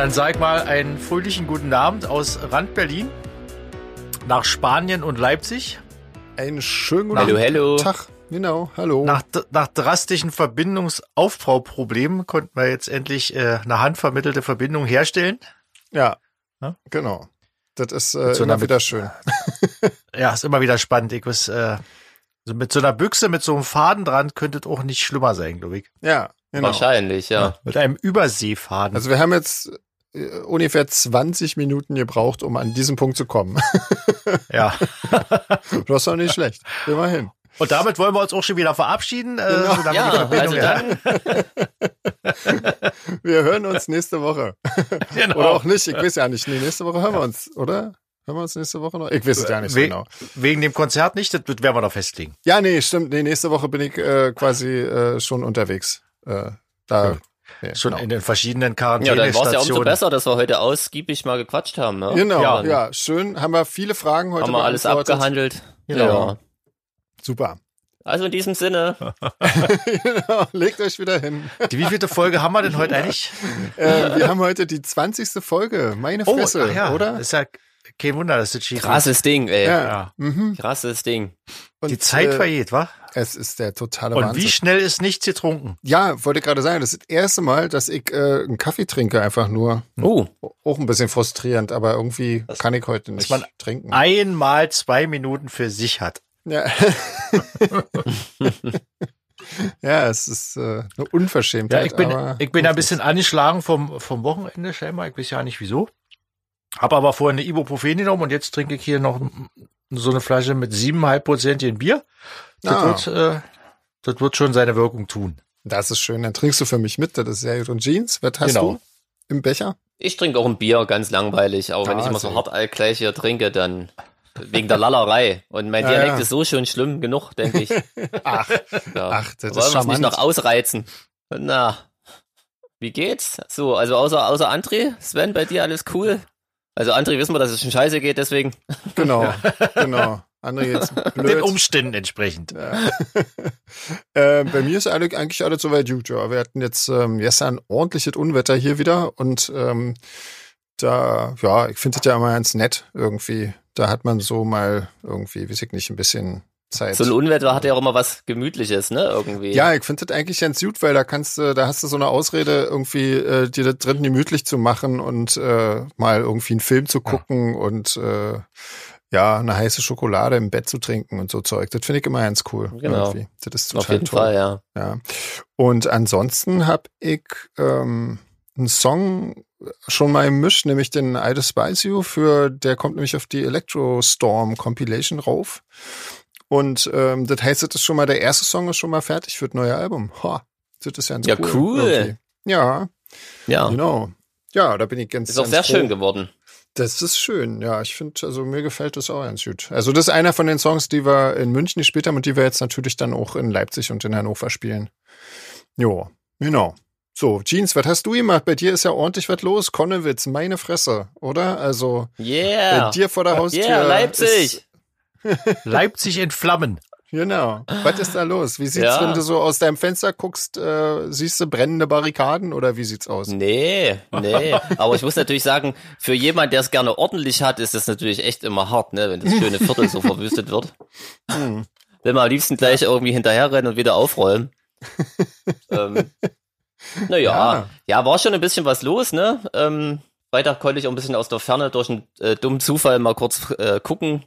Dann sag mal einen fröhlichen guten Abend aus Rand Berlin nach Spanien und Leipzig. Einen schönen guten Hallo, hello. Tag. Genau, hallo. Nach, nach drastischen Verbindungsaufbauproblemen konnten wir jetzt endlich äh, eine handvermittelte Verbindung herstellen. ja, Ja? genau. Das ist äh, so immer wieder schön. Ja, ist immer wieder spannend. Ich weiß, äh, so mit so einer Büchse mit so einem Faden dran könnte es auch nicht schlimmer sein, glaube ich. Ja, genau. Wahrscheinlich, ja. Mit einem Überseefaden. Also wir haben jetzt ungefähr 20 Minuten gebraucht, um an diesen Punkt zu kommen. ja. Das ist doch nicht schlecht. Immerhin. Und damit wollen wir uns auch schon wieder verabschieden. Äh, Genau. solange Ja, also dann, Wir hören uns nächste Woche. Genau. Oder auch nicht. Ich weiß ja nicht. Nee, nächste Woche hören wir uns, oder? Hören wir uns nächste Woche noch? Ich weiß es ja nicht so We- genau. Wegen dem Konzert nicht, das werden wir noch festlegen. Ja, nee, stimmt. Nee, nächste Woche bin ich äh, quasi äh, schon unterwegs. Äh, da. Schon genau. in den verschiedenen ja, dann war es ja umso besser, dass wir heute ausgiebig mal gequatscht haben. Ne? Genau, ja. Ja. schön. Haben wir viele Fragen heute Haben wir alles abgehandelt. Genau. Ja. Super. Also in diesem Sinne, genau, legt euch wieder hin. Die wievielte Folge haben wir denn heute eigentlich? äh, wir haben heute die 20. Folge. Meine Fresse, ach ja, oder? Ist ja kein Wunder, dass das schief krasses Ding, ey. Ja. Ja. Mhm. Krasses Ding. Und, Die Zeit äh, vergeht, wa? Es ist der totale Und Wahnsinn. wie schnell ist nichts getrunken? ja, wollte gerade sagen, das ist das erste Mal, dass ich äh, einen Kaffee trinke, einfach nur. Oh, Auch ein bisschen frustrierend, aber irgendwie kann ich heute nicht man trinken. Einmal zwei Minuten für sich hat. Ja. ja, es ist äh, eine Ja, Unverschämtheit. ich bin, ich bin ein bisschen angeschlagen vom, vom Wochenende scheinbar. Ich weiß ja nicht wieso. Hab aber vorher eine Ibuprofen genommen und jetzt trinke ich hier noch so eine Flasche mit siebeneinhalb Prozent Bier. Das, Ah. wird, äh, das wird schon seine Wirkung tun. Das ist schön. Dann trinkst du für mich mit. Das ist sehr gut. Und Jeans, was hast Genau. du im Becher? ich trinke auch ein Bier, ganz langweilig. Aber wenn Ah, ich immer so hart gleich hier trinke, dann wegen der Lallerei. Und mein Ja, Dialekt ja. ist so schon schlimm genug, denke ich. Ach, Ja. Ach, das ist Wollen wir es charmant. nicht noch ausreizen? Na, wie geht's? So, also außer, außer André, Sven, bei dir alles cool? Also André wissen wir, dass es schon scheiße geht, deswegen. genau, genau. André jetzt Den blöd. Umständen entsprechend. Äh, bei mir ist eigentlich alles soweit gut. Ja. Wir hatten jetzt ähm, gestern ordentliches Unwetter hier wieder und ähm, da, ja, ich finde das ja immer ganz nett irgendwie. Da hat man so mal irgendwie, weiß ich nicht, ein bisschen Zeit. So ein Unwetter hat ja auch immer was Gemütliches, ne? Irgendwie. Ja, ich finde das eigentlich ganz gut, weil da kannst du, da hast du so eine Ausrede, irgendwie äh, dir das drin gemütlich zu machen und äh, mal irgendwie einen Film zu gucken und äh, ja, eine heiße Schokolade im Bett zu trinken und so Zeug. Das finde ich immer ganz cool. Genau. Irgendwie. Das ist total Auf jeden toll. Fall, ja. Ja. Und ansonsten habe ich ähm, einen Song schon mal gemischt, nämlich den I Despise You für, der kommt nämlich auf die Electro Storm Compilation rauf. Und ähm, das heißt, das ist schon mal, der erste Song ist schon mal fertig für das neue Album. Ha, das ist ja ganz Ja, cool. cool. irgendwie. Ja, Ja. genau. Ja, da bin ich ganz Ist auch ganz sehr froh. schön geworden. Das ist schön, ja. Ich finde, also mir gefällt das auch ganz gut. Also das ist einer von den Songs, die wir in München gespielt haben und die wir jetzt natürlich dann auch in Leipzig und in Hannover spielen. Jo, genau. So, Jeans, was hast du gemacht? Bei dir ist ja ordentlich was los. Konnewitz, meine Fresse, oder? Also bei Yeah. dir vor der Haustür. Yeah, Leipzig. Leipzig in Flammen. Genau. Was ist da los? Wie sieht's, Ja. wenn du so aus deinem Fenster guckst, äh, siehst du brennende Barrikaden oder wie sieht's aus? Nee, nee. Aber ich muss natürlich sagen, für jemand, der es gerne ordentlich hat, ist das natürlich echt immer hart, ne, wenn das schöne Viertel so verwüstet wird. Hm. Will man am liebsten gleich irgendwie hinterherrennen und wieder aufräumen. ähm, naja, Ja. ja. ja, war schon ein bisschen was los, ne? Ähm, Freitag konnte ich auch ein bisschen aus der Ferne durch einen äh, dummen Zufall mal kurz äh, gucken.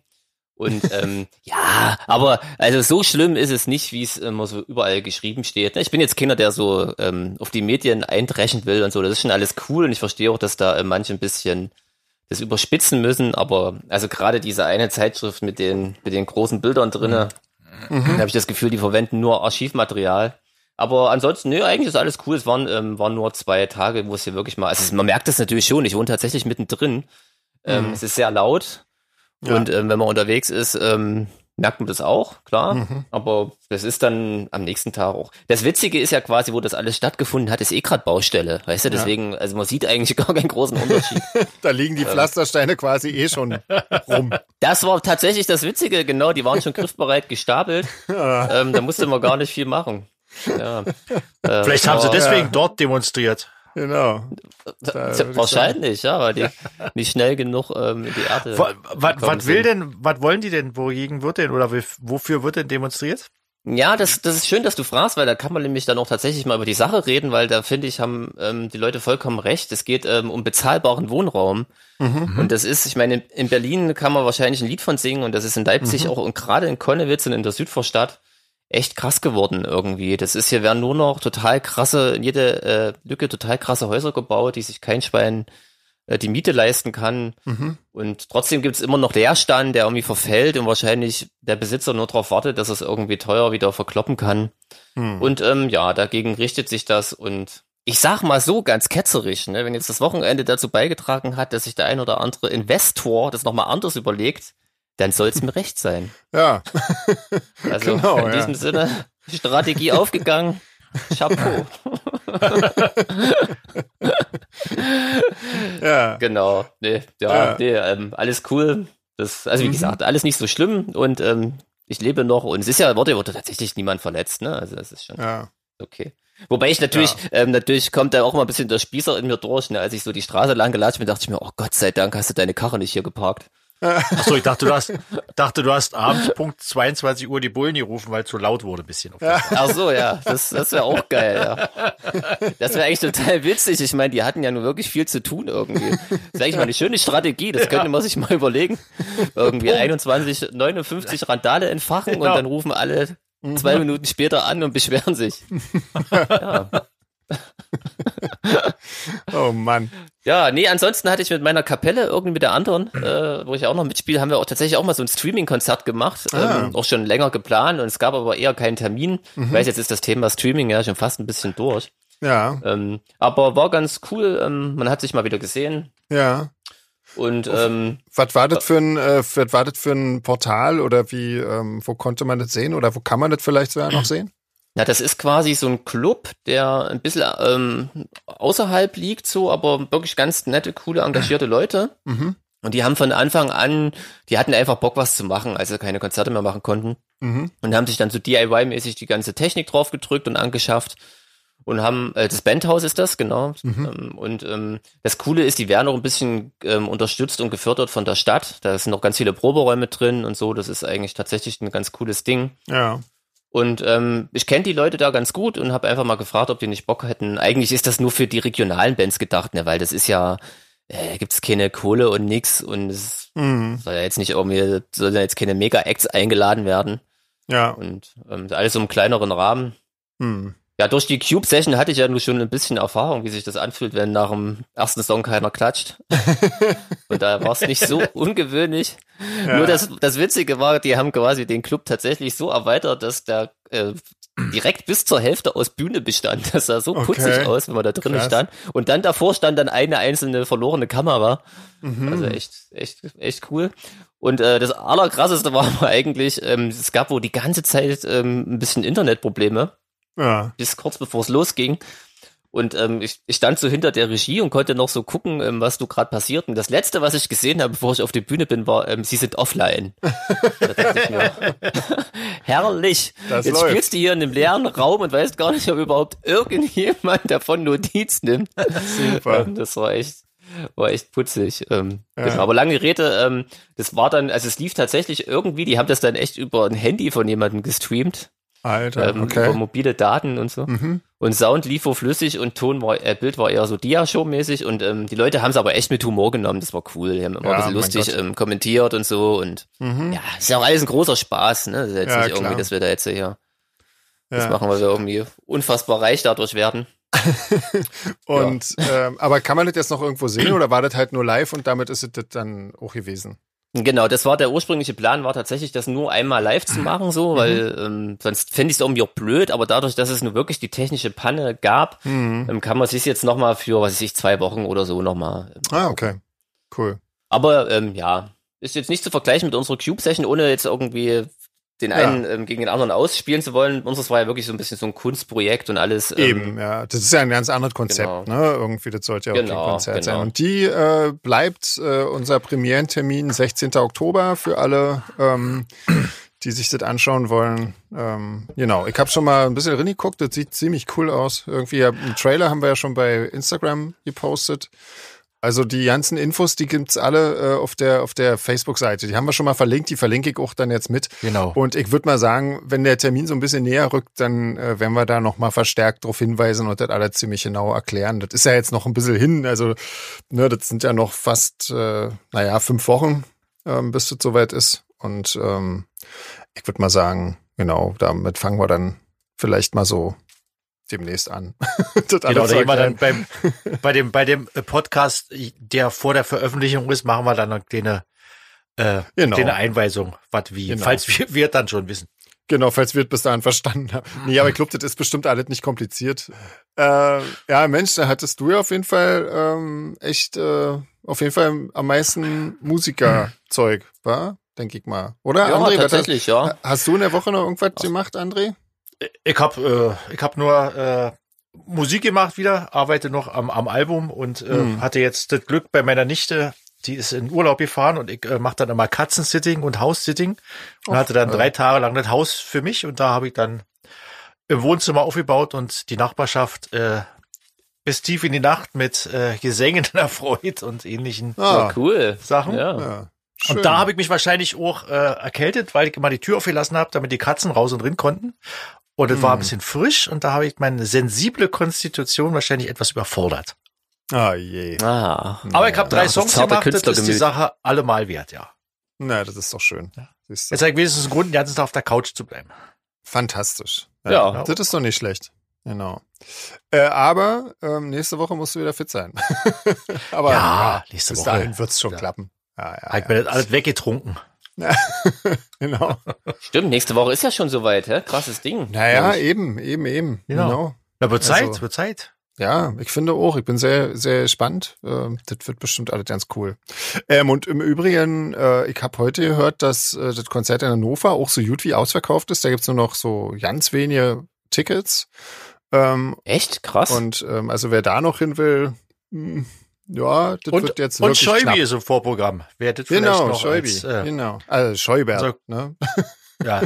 Und ähm, ja, aber also so schlimm ist es nicht, wie es immer so überall geschrieben steht. Ich bin jetzt keiner, der so ähm, auf die Medien eindreschen will und so. Das ist schon alles cool und ich verstehe auch, dass da äh, manche ein bisschen das überspitzen müssen. Aber also gerade diese eine Zeitschrift mit den mit den großen Bildern drinne, Mhm. habe ich das Gefühl, die verwenden nur Archivmaterial. Aber ansonsten, nö, eigentlich ist alles cool. Es waren, ähm, waren nur zwei Tage, wo es hier wirklich mal, also man merkt das natürlich schon, ich wohne tatsächlich mittendrin. Ähm, Mhm. Es ist sehr laut. Ja. Und ähm, wenn man unterwegs ist, ähm, merkt man das auch, klar. Mhm. Aber das ist dann am nächsten Tag auch. Das Witzige ist ja quasi, wo das alles stattgefunden hat, ist eh gerade Baustelle. Weißt du, deswegen, also man sieht eigentlich gar keinen großen Unterschied. Da liegen die Pflastersteine quasi eh schon rum. das war tatsächlich das Witzige, genau, die waren schon griffbereit gestapelt. ähm, da musste man gar nicht viel machen. Ja. Äh, Vielleicht haben sie deswegen dort demonstriert. Genau. Wahrscheinlich, ja, weil die nicht schnell genug ähm, in die Erde. Was, was will denn, was wollen die denn, wogegen wird denn oder wofür wird denn demonstriert? Ja, das, das ist schön, dass du fragst, weil da kann man nämlich dann auch tatsächlich mal über die Sache reden, weil da finde ich, haben ähm, die Leute vollkommen recht. Es geht ähm, um bezahlbaren Wohnraum. Mhm. Und das ist, ich meine, in Berlin kann man wahrscheinlich ein Lied von singen und das ist in Leipzig mhm. auch und gerade in Konnewitz und in der Südvorstadt echt krass geworden irgendwie. Das ist hier werden nur noch total krasse, in jede äh, Lücke total krasse Häuser gebaut, die sich kein Schwein äh, die Miete leisten kann. Mhm. Und trotzdem gibt's immer noch Leerstand, der irgendwie verfällt und wahrscheinlich der Besitzer nur darauf wartet, dass es irgendwie teuer wieder verkloppen kann. Mhm. Und ähm, ja, dagegen richtet sich das und ich sag mal so ganz ketzerisch, ne, wenn jetzt das Wochenende dazu beigetragen hat, dass sich der ein oder andere Investor das nochmal anders überlegt, dann soll es mir recht sein. Ja. Also genau, in diesem ja. Sinne, Strategie aufgegangen. Chapeau. ja. Genau. Nee, ja, ja. Nee, ähm, alles cool. Das, also wie mhm. gesagt, alles nicht so schlimm und ähm, ich lebe noch und es ist ja, wurde, wurde tatsächlich niemand verletzt, ne? Also das ist schon ja. okay. Wobei ich natürlich, ja. ähm, natürlich kommt da auch mal ein bisschen der Spießer in mir durch, ne? Als ich so die Straße lang gelatscht bin, dachte ich mir, oh Gott sei Dank hast du deine Karre nicht hier geparkt. Achso, ich dachte, du hast, dachte, du hast abends Punkt 22 Uhr die Bullen gerufen, weil es so laut wurde, ein bisschen. Ach so, ja, das, das wäre auch geil, ja. Das wäre eigentlich total witzig. Ich meine, die hatten ja nur wirklich viel zu tun irgendwie. Das ist eigentlich mal eine schöne Strategie, das könnte man sich mal überlegen. Irgendwie 21, 59 Randale entfachen genau. und dann rufen alle zwei Minuten später an und beschweren sich. Ja. oh Mann. Ja, nee, ansonsten hatte ich mit meiner Kapelle irgendwie mit der anderen, äh, wo ich auch noch mitspiele, haben wir auch tatsächlich auch mal so ein Streaming-Konzert gemacht, ah. ähm, auch schon länger geplant und es gab aber eher keinen Termin. Mhm. Ich weiß, jetzt ist das Thema Streaming ja schon fast ein bisschen durch. Ja. Ähm, aber war ganz cool, ähm, man hat sich mal wieder gesehen. Ja. Und ähm, was war das für ein, äh, was war das für ein Portal oder wie, ähm, wo konnte man das sehen oder wo kann man das vielleicht sogar noch sehen? Ja, das ist quasi so ein Club, der ein bisschen ähm, außerhalb liegt, so, aber wirklich ganz nette, coole, engagierte Leute. Mhm. Und die haben von Anfang an, die hatten einfach Bock, was zu machen, als sie keine Konzerte mehr machen konnten. Mhm. Und haben sich dann so DIY-mäßig die ganze Technik drauf gedrückt und angeschafft. Und haben, äh, das Bandhaus ist das, genau. Mhm. Ähm, und ähm, das Coole ist, die werden auch ein bisschen ähm, unterstützt und gefördert von der Stadt. Da sind noch ganz viele Proberäume drin und so. Das ist eigentlich tatsächlich ein ganz cooles Ding. Ja. Und ähm, ich kenne die Leute da ganz gut und habe einfach mal gefragt, ob die nicht Bock hätten. Eigentlich ist das nur für die regionalen Bands gedacht, ne, weil das ist ja, äh, gibt es keine Kohle und nix und es mhm. soll ja jetzt nicht irgendwie, soll ja jetzt keine Mega-Acts eingeladen werden. Ja. Und ähm, alles im kleineren Rahmen. Mhm. Ja, durch die Cube-Session hatte ich ja nur schon ein bisschen Erfahrung, wie sich das anfühlt, wenn nach dem ersten Song keiner klatscht. Und da war es nicht so ungewöhnlich. Ja. Nur das, das Witzige war, die haben quasi den Club tatsächlich so erweitert, dass der äh, direkt bis zur Hälfte aus Bühne bestand. Das sah so okay. putzig aus, wenn man da drinnen stand. Und dann davor stand dann eine einzelne verlorene Kamera. Mhm. Also echt, echt, echt cool. Und äh, das Allerkrasseste war aber eigentlich, ähm, es gab wohl die ganze Zeit ähm, ein bisschen Internetprobleme. Ja. Bis kurz bevor es losging. Und ähm, ich, ich stand so hinter der Regie und konnte noch so gucken, ähm, was du gerade passiert. Und das letzte, was ich gesehen habe, bevor ich auf die Bühne bin, war, ähm, sie sind offline. mir, herrlich. Das Jetzt läuft. spielst du hier in einem leeren Raum und weißt gar nicht, ob überhaupt irgendjemand davon Notiz nimmt. Super. Ähm, das war echt, war echt putzig. Ähm, ja. genau. Aber lange Rede, ähm, das war dann, also es lief tatsächlich irgendwie, die haben das dann echt über ein Handy von jemandem gestreamt. Alter, ähm, okay. Über mobile Daten und so. Mhm. Und Sound lief wohl flüssig und Ton war, äh, Bild war eher so Dia-Show-mäßig und ähm, die Leute haben es aber echt mit Humor genommen, das war cool. Die haben immer ja, ein bisschen lustig ähm, kommentiert und so und mhm. ja, ist ja auch alles ein großer Spaß, ne? Das ist jetzt ja, nicht klar. irgendwie, dass wir da jetzt hier ja. das machen, weil wir irgendwie unfassbar reich dadurch werden. und ähm, aber kann man das jetzt noch irgendwo sehen oder war das halt nur live und damit ist es das dann auch gewesen? Genau, das war der ursprüngliche Plan, war tatsächlich, das nur einmal live zu machen, so, mhm. weil ähm, sonst fände ich es irgendwie auch blöd, aber dadurch, dass es nur wirklich die technische Panne gab, mhm. ähm, kann man sich jetzt nochmal für, was weiß ich, zwei Wochen oder so nochmal. Ähm, ah, okay. Cool. Aber ähm, ja, ist jetzt nicht zu vergleichen mit unserer Cube-Session, ohne jetzt irgendwie den einen ja. ähm, gegen den anderen ausspielen zu wollen. Unseres war ja wirklich so ein bisschen so ein Kunstprojekt und alles. Ähm, Eben, ja. Das ist ja ein ganz anderes Konzept, genau. ne? Irgendwie, das sollte ja auch genau, kein Konzert genau. sein. Und die äh, bleibt äh, unser Premierentermin 16. Oktober für alle, ähm, die sich das anschauen wollen. Ähm, genau, ich habe schon mal ein bisschen reingeguckt, das sieht ziemlich cool aus. Irgendwie, ja, einen Trailer haben wir ja schon bei Instagram gepostet. Also die ganzen Infos, die gibt's alle äh, auf der auf der Facebook-Seite. Die haben wir schon mal verlinkt, die verlinke ich auch dann jetzt mit. Genau. Und ich würde mal sagen, wenn der Termin so ein bisschen näher rückt, dann äh, werden wir da noch mal verstärkt darauf hinweisen und das alles ziemlich genau erklären. Das ist ja jetzt noch ein bisschen hin, also ne, das sind ja noch fast, äh, naja, fünf Wochen, ähm, bis das soweit ist. Und ähm, ich würde mal sagen, genau, damit fangen wir dann vielleicht mal so demnächst an. das genau, da wir dann beim, bei dem, bei dem Podcast, der vor der Veröffentlichung ist, machen wir dann eine kleine, äh, genau. kleine Einweisung, was wie, genau. falls wir, wir dann schon wissen. Genau, falls wir es bis dahin verstanden haben. Nee, aber ich glaube, das ist bestimmt alles nicht kompliziert. Äh, ja, Mensch, da hattest du ja auf jeden Fall ähm, echt äh, auf jeden Fall am meisten Musikerzeug, war? Denke ich mal. Oder, ja, André? tatsächlich, hast, ja. Hast du in der Woche noch irgendwas gemacht, André? Ich habe äh, ich hab nur äh, Musik gemacht wieder, arbeite noch am, am Album und äh, hm. hatte jetzt das Glück bei meiner Nichte, die ist in Urlaub gefahren und ich äh, mache dann immer Katzensitting und House-Sitting und Och, hatte dann drei Tage lang das Haus für mich und da habe ich dann im Wohnzimmer aufgebaut und die Nachbarschaft äh, bis tief in die Nacht mit äh, Gesängen erfreut und ähnlichen ah, cool. Sachen. Ja. ja. Und da habe ich mich wahrscheinlich auch äh, erkältet, weil ich immer die Tür aufgelassen habe, damit die Katzen raus und drin konnten. Und es hm. war ein hm. bisschen frisch und da habe ich meine sensible Konstitution wahrscheinlich etwas überfordert. Ah je. Ah. Aber ich habe drei ja, Songs gemacht, das ist die Sache allemal wert, ja. Na, das ist doch schön. Ja. Jetzt habe ich wenigstens einen Grund, den ganzen Tag auf der Couch zu bleiben. Fantastisch. Ja, ja. Genau. das ist doch nicht schlecht. Genau. Äh, aber ähm, nächste Woche musst du wieder fit sein. aber ja, nächste bis Woche. dahin wird's schon klappen. Ja, ja, halt ja. mir das alles weggetrunken. genau. Stimmt, nächste Woche ist ja schon soweit, hä? Krasses Ding. Naja, eben, eben, eben. Genau. genau. Na, wird Zeit, also, wird Zeit. Ja, ich finde auch. Ich bin sehr, sehr gespannt. Ähm, das wird bestimmt alles ganz cool. Ähm, und im Übrigen, äh, ich habe heute gehört, dass äh, das Konzert in Hannover auch so gut wie ausverkauft ist. Da gibt's nur noch so ganz wenige Tickets. Ähm, Echt? Krass. Und ähm, also wer da noch hin will, mh, hm, ja, das und, wird jetzt Und Schäubi knapp. ist im Vorprogramm. Wer das genau, noch Schäubi, als, äh, genau. Also Schäuber, also, ne? Ja.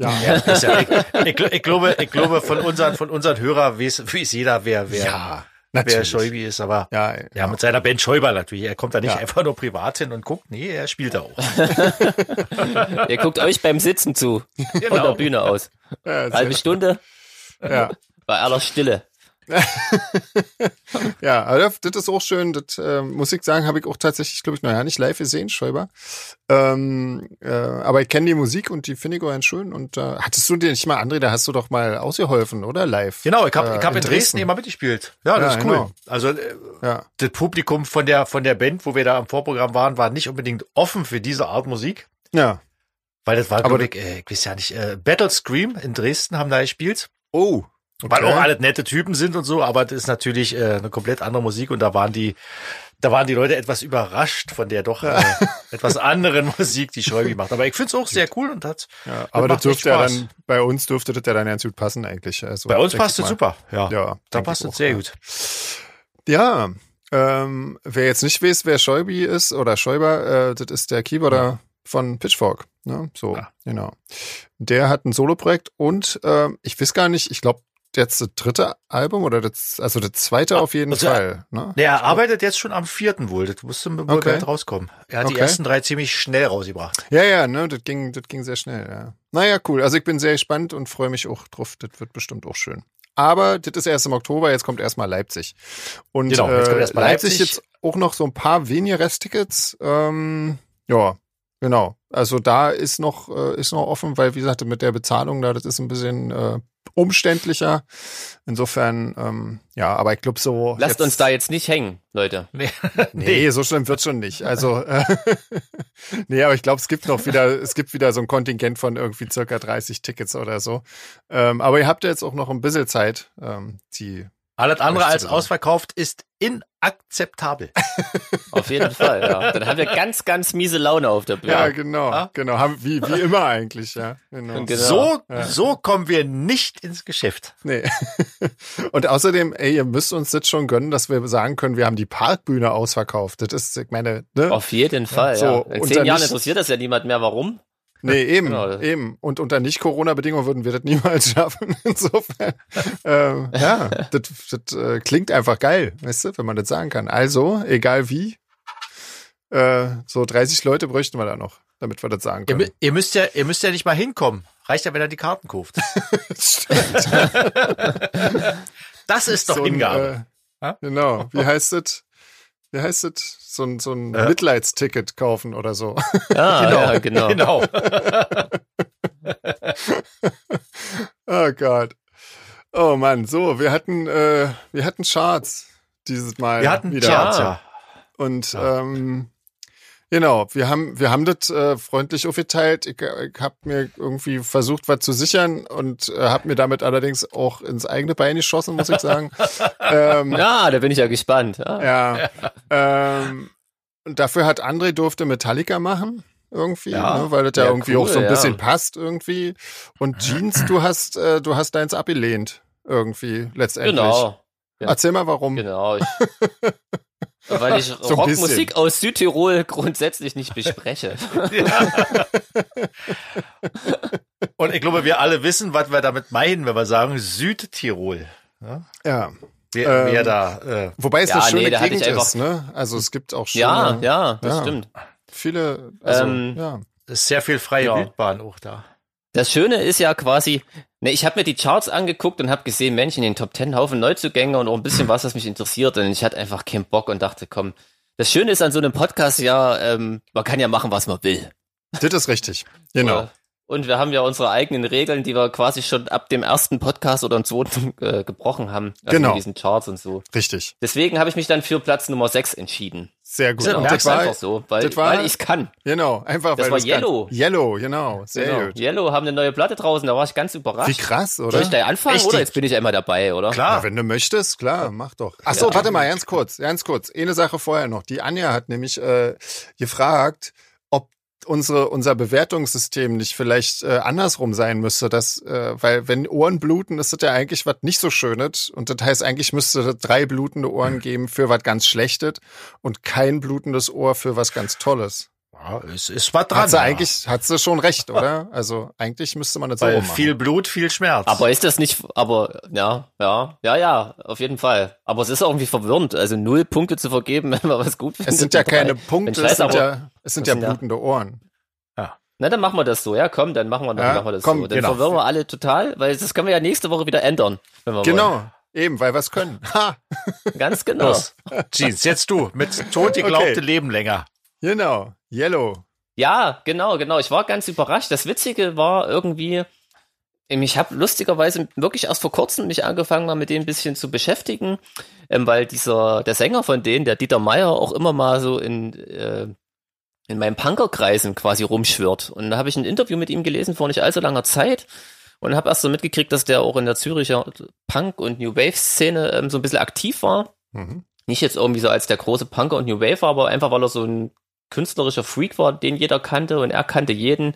Ja, ja, ja ich, ich, ich, glaube, ich glaube von unseren von unseren Hörer weiß, weiß jeder, wer wer ja, wer Schäubi ist, aber ja, ja, ja mit seiner Band Schäuber natürlich. Er kommt da nicht ja. einfach nur privat hin und guckt, nee, er spielt da auch. er guckt euch beim Sitzen zu genau. von der Bühne aus. Ja, Halbe Stunde. Ja. Bei aller Stille. ja, aber das ist auch schön. Das äh, muss ich sagen, habe ich auch tatsächlich, glaube ich, noch ja nicht live gesehen, Schäuber. Ähm, äh, aber ich kenne die Musik und die finde ich auch ganz schön. Und äh, hattest du dir nicht mal, André, da hast du doch mal ausgeholfen, oder? Live. Genau, ich habe äh, ich hab in, Dresden, Dresden immer mitgespielt. Ja, das ja, ist cool. Genau. Also äh, ja. das Publikum von der von der Band, wo wir da im Vorprogramm waren, war nicht unbedingt offen für diese Art Musik. Ja. Weil das war, glaube ich, äh, ich weiß ja nicht, äh, Battle Scream in Dresden haben da gespielt. Oh. Okay. Weil auch alle nette Typen sind und so, aber das ist natürlich äh, eine komplett andere Musik und da waren die, da waren die Leute etwas überrascht von der doch äh, etwas anderen Musik, die Schäubi macht. Aber ich finde es auch sehr cool und hat. Ja, aber das dürfte ja dann, bei uns dürfte das ja dann ganz gut passen eigentlich. Also, bei uns passt es super, ja. Ja, da passt es sehr gut. Ja, ähm, wer jetzt nicht weiß, wer Schäubi ist oder Schäuber, äh, das ist der Keyboarder ja. von Pitchfork. Ne? So, ja. genau. Der hat ein Soloprojekt und äh, ich weiß gar nicht, ich glaube, jetzt das dritte Album oder das, also das zweite auf jeden also, Fall. Ne? Nee, er arbeitet jetzt schon am vierten wohl. Das musste wohl okay. bald rauskommen. Er hat okay. die ersten drei ziemlich schnell rausgebracht. Ja, ja, ne, das ging, das ging sehr schnell. Ja. Naja, cool. Also ich bin sehr gespannt und freue mich auch drauf. Das wird bestimmt auch schön. Aber das ist erst im Oktober, jetzt kommt erstmal Leipzig. Und genau, jetzt kommt erstmal äh, Leipzig. Leipzig jetzt auch noch so ein paar weniger Resttickets. Ähm, ja, genau. Also da ist noch, äh, ist noch offen, weil wie gesagt, mit der Bezahlung da, das ist ein bisschen äh, umständlicher. Insofern, ähm, ja, aber ich glaube so. Lasst jetzt, uns da jetzt nicht hängen, Leute. Nee, nee so schlimm wird schon nicht. Also, äh, nee, aber ich glaube, es gibt noch wieder, es gibt wieder so ein Kontingent von irgendwie circa 30 Tickets oder so. Ähm, aber ihr habt ja jetzt auch noch ein bisschen Zeit, ähm, die alles andere als ausverkauft ist inakzeptabel. auf jeden Fall, ja. Dann haben wir ganz, ganz miese Laune auf der Bühne. Ja, genau, ja? genau. Haben, wie, wie immer eigentlich, ja. Genau. genau. So, ja. so kommen wir nicht ins Geschäft. Nee. Und außerdem, ey, ihr müsst uns das schon gönnen, dass wir sagen können, wir haben die Parkbühne ausverkauft. Das ist, ich meine, ne? Auf jeden Fall, so, ja. In zehn Jahren interessiert das ja niemand mehr. Warum? Nee, eben, Genau. eben. Und unter Nicht-Corona-Bedingungen würden wir das niemals schaffen. Insofern, ähm, ja, das, das äh, klingt einfach geil, weißt du, wenn man das sagen kann. Also, egal wie, äh, so 30 Leute bräuchten wir da noch, damit wir das sagen Ihr, können. mü- ihr müsst ja, ihr müsst ja nicht mal hinkommen. Reicht ja, wenn er die Karten kauft. Das ist doch So ein, Hingabe. äh, Ja? genau, wie heißt das? Wie heißt das? So ein, so ein Äh. Mitleidsticket kaufen oder so. Ja, ja, genau. genau. Oh Gott. Oh Mann, so, wir hatten, äh, wir hatten Charts dieses Mal. Wir hatten wieder. Charts, Ja. ja. Und ähm, genau, wir haben, wir haben das äh, freundlich aufgeteilt. Ich, ich habe mir irgendwie versucht, was zu sichern und äh, habe mir damit allerdings auch ins eigene Bein geschossen, muss ich sagen. ähm, Ja, da bin ich ja gespannt. Ja. ja. Ähm, und dafür hat André durfte Metallica machen. Irgendwie, Ja. ne, weil das ja, Ja, irgendwie cool, auch so ein ja. bisschen passt irgendwie. Und Jeans, du hast, äh, du hast deins abgelehnt. Irgendwie, letztendlich. Genau. Erzähl mal warum. Genau. Ich, weil ich So Rockmusik aus Südtirol grundsätzlich nicht bespreche. Und ich glaube, wir alle wissen, was wir damit meinen, wenn wir sagen Südtirol. Ja? Ja. Wer, Ähm, wer da, äh, Wobei es Ja, eine schöne nee, Gegend ich einfach- ist, ne? Also es gibt auch schöne, Ja, ja, das Ja. stimmt. viele, also, Ähm, ja. ist sehr viel freie Ja. Wildbahn auch da. Das Schöne ist ja quasi, ne, ich habe mir die Charts angeguckt und habe gesehen, Mensch, in den Top Ten Haufen Neuzugänge und auch ein bisschen was, was mich interessiert. Und ich hatte einfach keinen Bock und dachte, komm, das Schöne ist an so einem Podcast ja, ähm, man kann ja machen, was man will. Das ist richtig. Genau. Und wir haben ja unsere eigenen Regeln, die wir quasi schon ab dem ersten Podcast oder dem zweiten äh, gebrochen haben. Also Genau. Mit diesen Charts und so. Richtig. Deswegen habe ich mich dann für Platz Nummer 6 entschieden. Sehr gut. Genau. Und Das war, einfach so, weil, das war- weil ich kann. genau, einfach Das weil war du's kannst. Yellow. Yellow, genau. Sehr Genau. gut. Yellow haben eine neue Platte draußen, da war ich ganz überrascht. Wie krass, oder? Soll ich da anfangen Echt? oder jetzt bin ich ja immer dabei, oder? Ja, Klar. wenn du möchtest, klar, mach doch. Ach so, Ja. warte mal, ganz kurz, ganz kurz. Eine Sache vorher noch. Die Anja hat nämlich äh, gefragt, unsere unser Bewertungssystem nicht vielleicht äh, andersrum sein müsste, dass äh, weil wenn Ohren bluten, ist das ja eigentlich was nicht so schönes und das heißt eigentlich müsste es drei blutende Ohren geben für was ganz Schlechtes und kein blutendes Ohr für was ganz Tolles. Ja, es ist was dran. Hat sie ja. eigentlich, hat sie schon recht, oder? Also eigentlich müsste man das so Weil machen. viel Blut, viel Schmerz. Aber ist das nicht, aber ja, ja, ja, ja, auf jeden Fall. Aber es ist auch irgendwie verwirrend, also null Punkte zu vergeben, wenn man was gut findet. es sind ja keine drei. Punkte, es sind aber- ja, es sind ja blutende Ohren. Na, dann machen wir das so. Ja, komm, dann machen wir, dann Ja, machen wir das komm, so. Dann genau. verwirren wir alle total, weil das können wir ja nächste Woche wieder ändern, wenn wir Genau, wollen. eben, weil wir es können. Ha, Ganz genau. Los. Jeans, jetzt du. Mit tot geglaubte Okay. Leben länger. genau, Yellow. Ja, genau, genau. Ich war ganz überrascht. Das Witzige war irgendwie, ähm, ich habe lustigerweise wirklich erst vor kurzem mich angefangen, mal mit dem ein bisschen zu beschäftigen, ähm, weil dieser, der Sänger von denen, der Dieter Meier, auch immer mal so in, äh, in meinen Punkerkreisen quasi rumschwirrt. Und da habe ich ein Interview mit ihm gelesen vor nicht allzu langer Zeit und habe erst so mitgekriegt, dass der auch in der Züricher Punk- und New Wave-Szene ähm, so ein bisschen aktiv war. Mhm. Nicht jetzt irgendwie so als der große Punker und New Wave, aber einfach weil er so ein künstlerischer Freak war, den jeder kannte und er kannte jeden,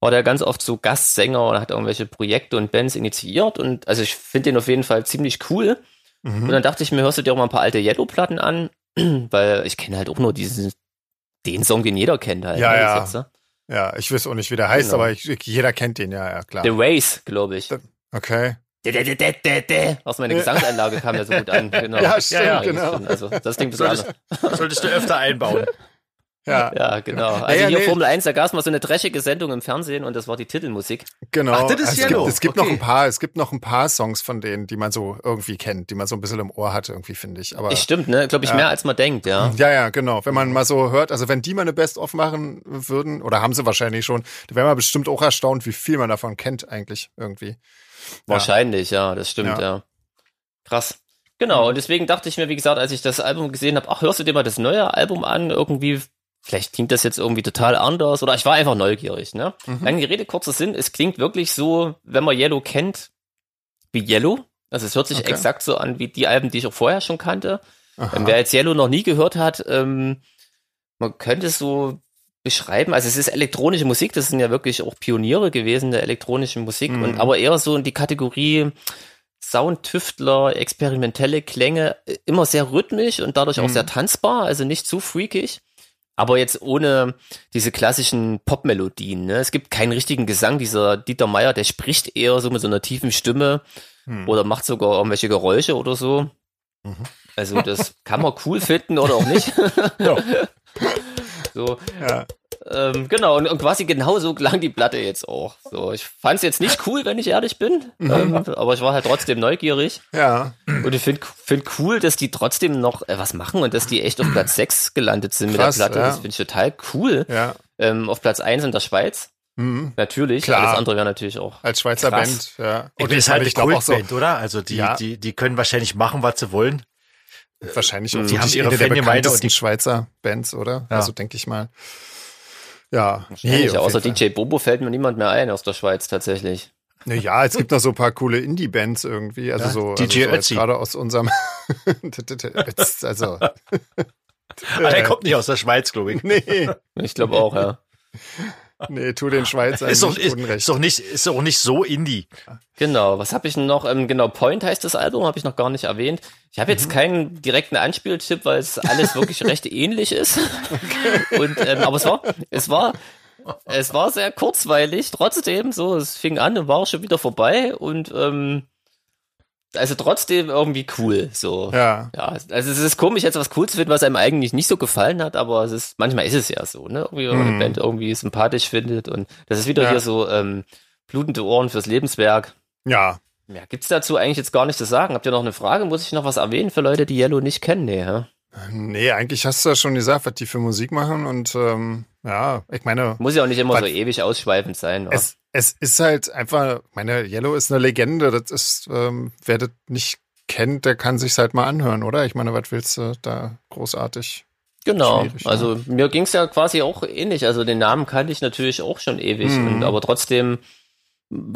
war der ganz oft so Gastsänger und hat irgendwelche Projekte und Bands initiiert und also ich finde den auf jeden Fall ziemlich cool. Und Mhm. dann dachte ich mir, hörst du dir auch mal ein paar alte Yellow-Platten an, weil ich kenne halt auch nur diesen, den Song, den jeder kennt halt. Ja, ne, ja. jetzt, ne? Ja, ich weiß auch nicht, wie der heißt, Genau. aber ich, jeder kennt den, ja, ja, klar. The Race, glaube ich. Okay. Aus meiner Gesangsanlage kam ja so gut an. Genau. Ja, stimmt, das genau. stimmt. Also das Ding besonders. Solltest, solltest du öfter einbauen. Ja, Ja, genau. Also Naja, hier nee. Formel 1, da gab es mal so eine dreschige Sendung im Fernsehen und das war die Titelmusik. genau. Ach, das ist Also es gibt, es gibt Okay. noch ein paar, es gibt noch ein paar Songs von denen, die man so irgendwie kennt, die man so ein bisschen im Ohr hat, irgendwie, finde ich. Aber stimmt, ne? Glaube ich, Ja. mehr als man denkt, ja. ja, ja, genau. Wenn man mal so hört, also wenn die mal eine Best-of machen würden, oder haben sie wahrscheinlich schon, dann wäre man bestimmt auch erstaunt, wie viel man davon kennt eigentlich irgendwie. Wahrscheinlich, ja, das stimmt, Ja. ja. Krass. Genau, und deswegen dachte ich mir, wie gesagt, als ich das Album gesehen habe, ach, hörst du dir mal das neue Album an? Irgendwie, vielleicht klingt das jetzt irgendwie total anders oder ich war einfach neugierig, ne? Mhm. Lange Rede, kurzer Sinn, es klingt wirklich so, wenn man Yellow kennt, wie Yellow. Also es hört sich Okay. exakt so an wie die Alben, die ich auch vorher schon kannte. Ähm, wer jetzt Yellow noch nie gehört hat, ähm, man könnte es so beschreiben, also es ist elektronische Musik, das sind ja wirklich auch Pioniere gewesen der elektronischen Musik, Mhm. und aber eher so in die Kategorie Soundtüftler, experimentelle Klänge, äh, immer sehr rhythmisch und dadurch auch Mhm. sehr tanzbar, also nicht zu freakig. Aber jetzt ohne diese klassischen Popmelodien. Ne? Es gibt keinen richtigen Gesang. Dieser Dieter Meier, der spricht eher so mit so einer tiefen Stimme hm. oder macht sogar irgendwelche Geräusche oder so. Mhm. Also das kann man cool finden oder auch nicht. so. Ja. Ähm, genau, und, und, quasi genauso klang die Platte jetzt auch. So, ich fand es jetzt nicht cool, wenn ich ehrlich bin, mhm. ähm, aber ich war halt trotzdem neugierig. Ja. Und ich finde find cool, dass die trotzdem noch äh, was machen und dass die echt auf Platz 6 gelandet sind Krass, mit der Platte. Ja. Das finde ich total cool. Ja. Ähm, auf Platz 1 in der Schweiz. Mhm. Natürlich, Klar. alles andere wäre natürlich auch. Als Schweizer krass. Band, ja. Und ist halt eine Kultband, so, oder? Also die, ja. die, die können wahrscheinlich machen, was sie wollen. Wahrscheinlich auch die haben ihre eine der bekanntesten die Schweizer Bands, oder? Ja. Also denke ich mal. Ja. Nee, außer DJ Bobo fällt mir niemand mehr ein aus der Schweiz tatsächlich. Ja, es gibt noch so ein paar coole Indie-Bands irgendwie. Also ja, so, DJ also so gerade aus unserem also. Aber ah, der kommt nicht aus der Schweiz, glaube ich. Nee. Ich glaube auch, ja. Nee, tu den Schweizern ist doch, ist, ist, doch nicht, ist doch nicht so Indie. Genau, was habe ich noch? Ähm, genau, Point heißt das Album, habe ich noch gar nicht erwähnt. Ich habe jetzt mhm. keinen direkten Anspieltipp, weil es alles wirklich recht ähnlich ist. Okay. Und, ähm, aber es war, es war, es war sehr kurzweilig, trotzdem, so, es fing an und war schon wieder vorbei und ähm, also trotzdem irgendwie cool. So. Ja. Ja. Also es ist komisch, jetzt was cool zu finden, was einem eigentlich nicht so gefallen hat, aber es ist, manchmal ist es ja so, ne? Irgendwie mhm. eine Band irgendwie sympathisch findet und das ist wieder ja. hier so ähm, blutende Ohren fürs Lebenswerk. Ja. Ja, gibt's dazu eigentlich jetzt gar nichts zu sagen? Habt ihr noch eine Frage? Muss ich noch was erwähnen für Leute, die Yellow nicht kennen? Nee, hä? Nee, eigentlich hast du ja schon gesagt, was die für Musik machen und ähm, ja, ich meine. Muss ja auch nicht immer so ewig ausschweifend sein. Es, es ist halt einfach, meine Yellow ist eine Legende. Das ist, ähm, wer das nicht kennt, der kann sich's halt mal anhören, oder? Ich meine, was willst du da großartig? Genau, ne? also mir ging's ja quasi auch ähnlich. Also den Namen kannte ich natürlich auch schon ewig, mhm. und, aber trotzdem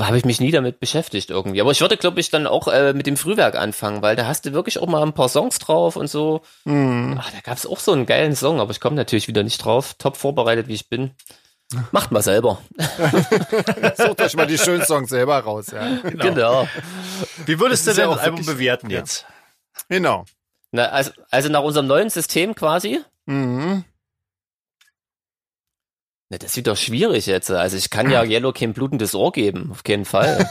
habe ich mich nie damit beschäftigt irgendwie. Aber ich würde, glaube ich, dann auch äh, mit dem Frühwerk anfangen, weil da hast du wirklich auch mal ein paar Songs drauf und so. Mhm. Ach, da gab's auch so einen geilen Song, aber ich komme natürlich wieder nicht drauf. Top vorbereitet, wie ich bin. Macht mal selber. Sucht euch mal die schönen Songs selber raus, ja. Genau. genau. Wie würdest du denn das Album bewerten jetzt? Genau. Na, also, also nach unserem neuen System quasi? Mhm. Na, das wird doch schwierig jetzt. Also ich kann ja Yellow kein blutendes Ohr geben, auf keinen Fall.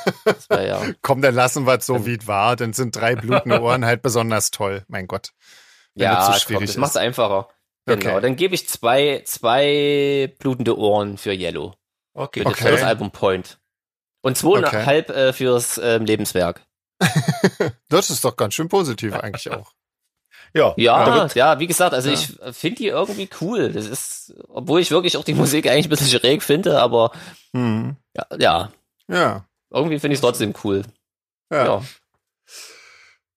Ja Komm, dann lassen wir es so, wie es war. Dann sind drei blutende Ohren halt besonders toll. Mein Gott. ja, so komm, das macht's einfacher. Genau, okay. dann gebe ich zwei, zwei blutende Ohren für Yellow. Okay. Für das, okay. das Album Point. Und zweieinhalb okay. äh, fürs äh, Lebenswerk. das ist doch ganz schön positiv eigentlich auch. Ja, ja, ja, wie gesagt, also ja. ich finde die irgendwie cool. Das ist, obwohl ich wirklich auch die Musik eigentlich ein bisschen schräg finde, aber mhm. ja, ja. Ja. Irgendwie finde ich es trotzdem cool. Ja. ja.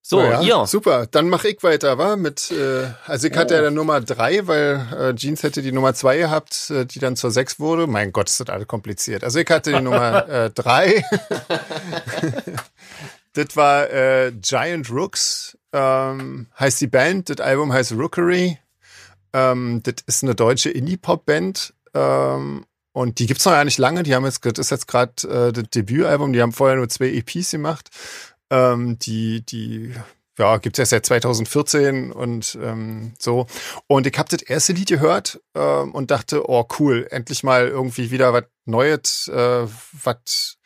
So, ja, ihr. Super, dann mache ich weiter, wa? Mit, äh, also ich hatte oh. ja der Nummer drei, weil äh, Jeans hätte die Nummer zwei gehabt, äh, die dann zur sechs wurde. Mein Gott, ist das alles kompliziert. Also ich hatte die Nummer äh, drei. das war äh, Giant Rooks ähm, heißt die Band. Das Album heißt Rookery. Ähm, das ist eine deutsche Indie-Pop-Band. Ähm, und die gibt's noch ja nicht lange. Die haben jetzt, das ist jetzt gerade äh, das Debütalbum. Die haben vorher nur zwei EPs gemacht. Ähm, die, die, ja, gibt's ja seit 2014 und ähm, so. Und ich habe das erste Lied gehört ähm, und dachte, oh cool, endlich mal irgendwie wieder was Neues, äh, was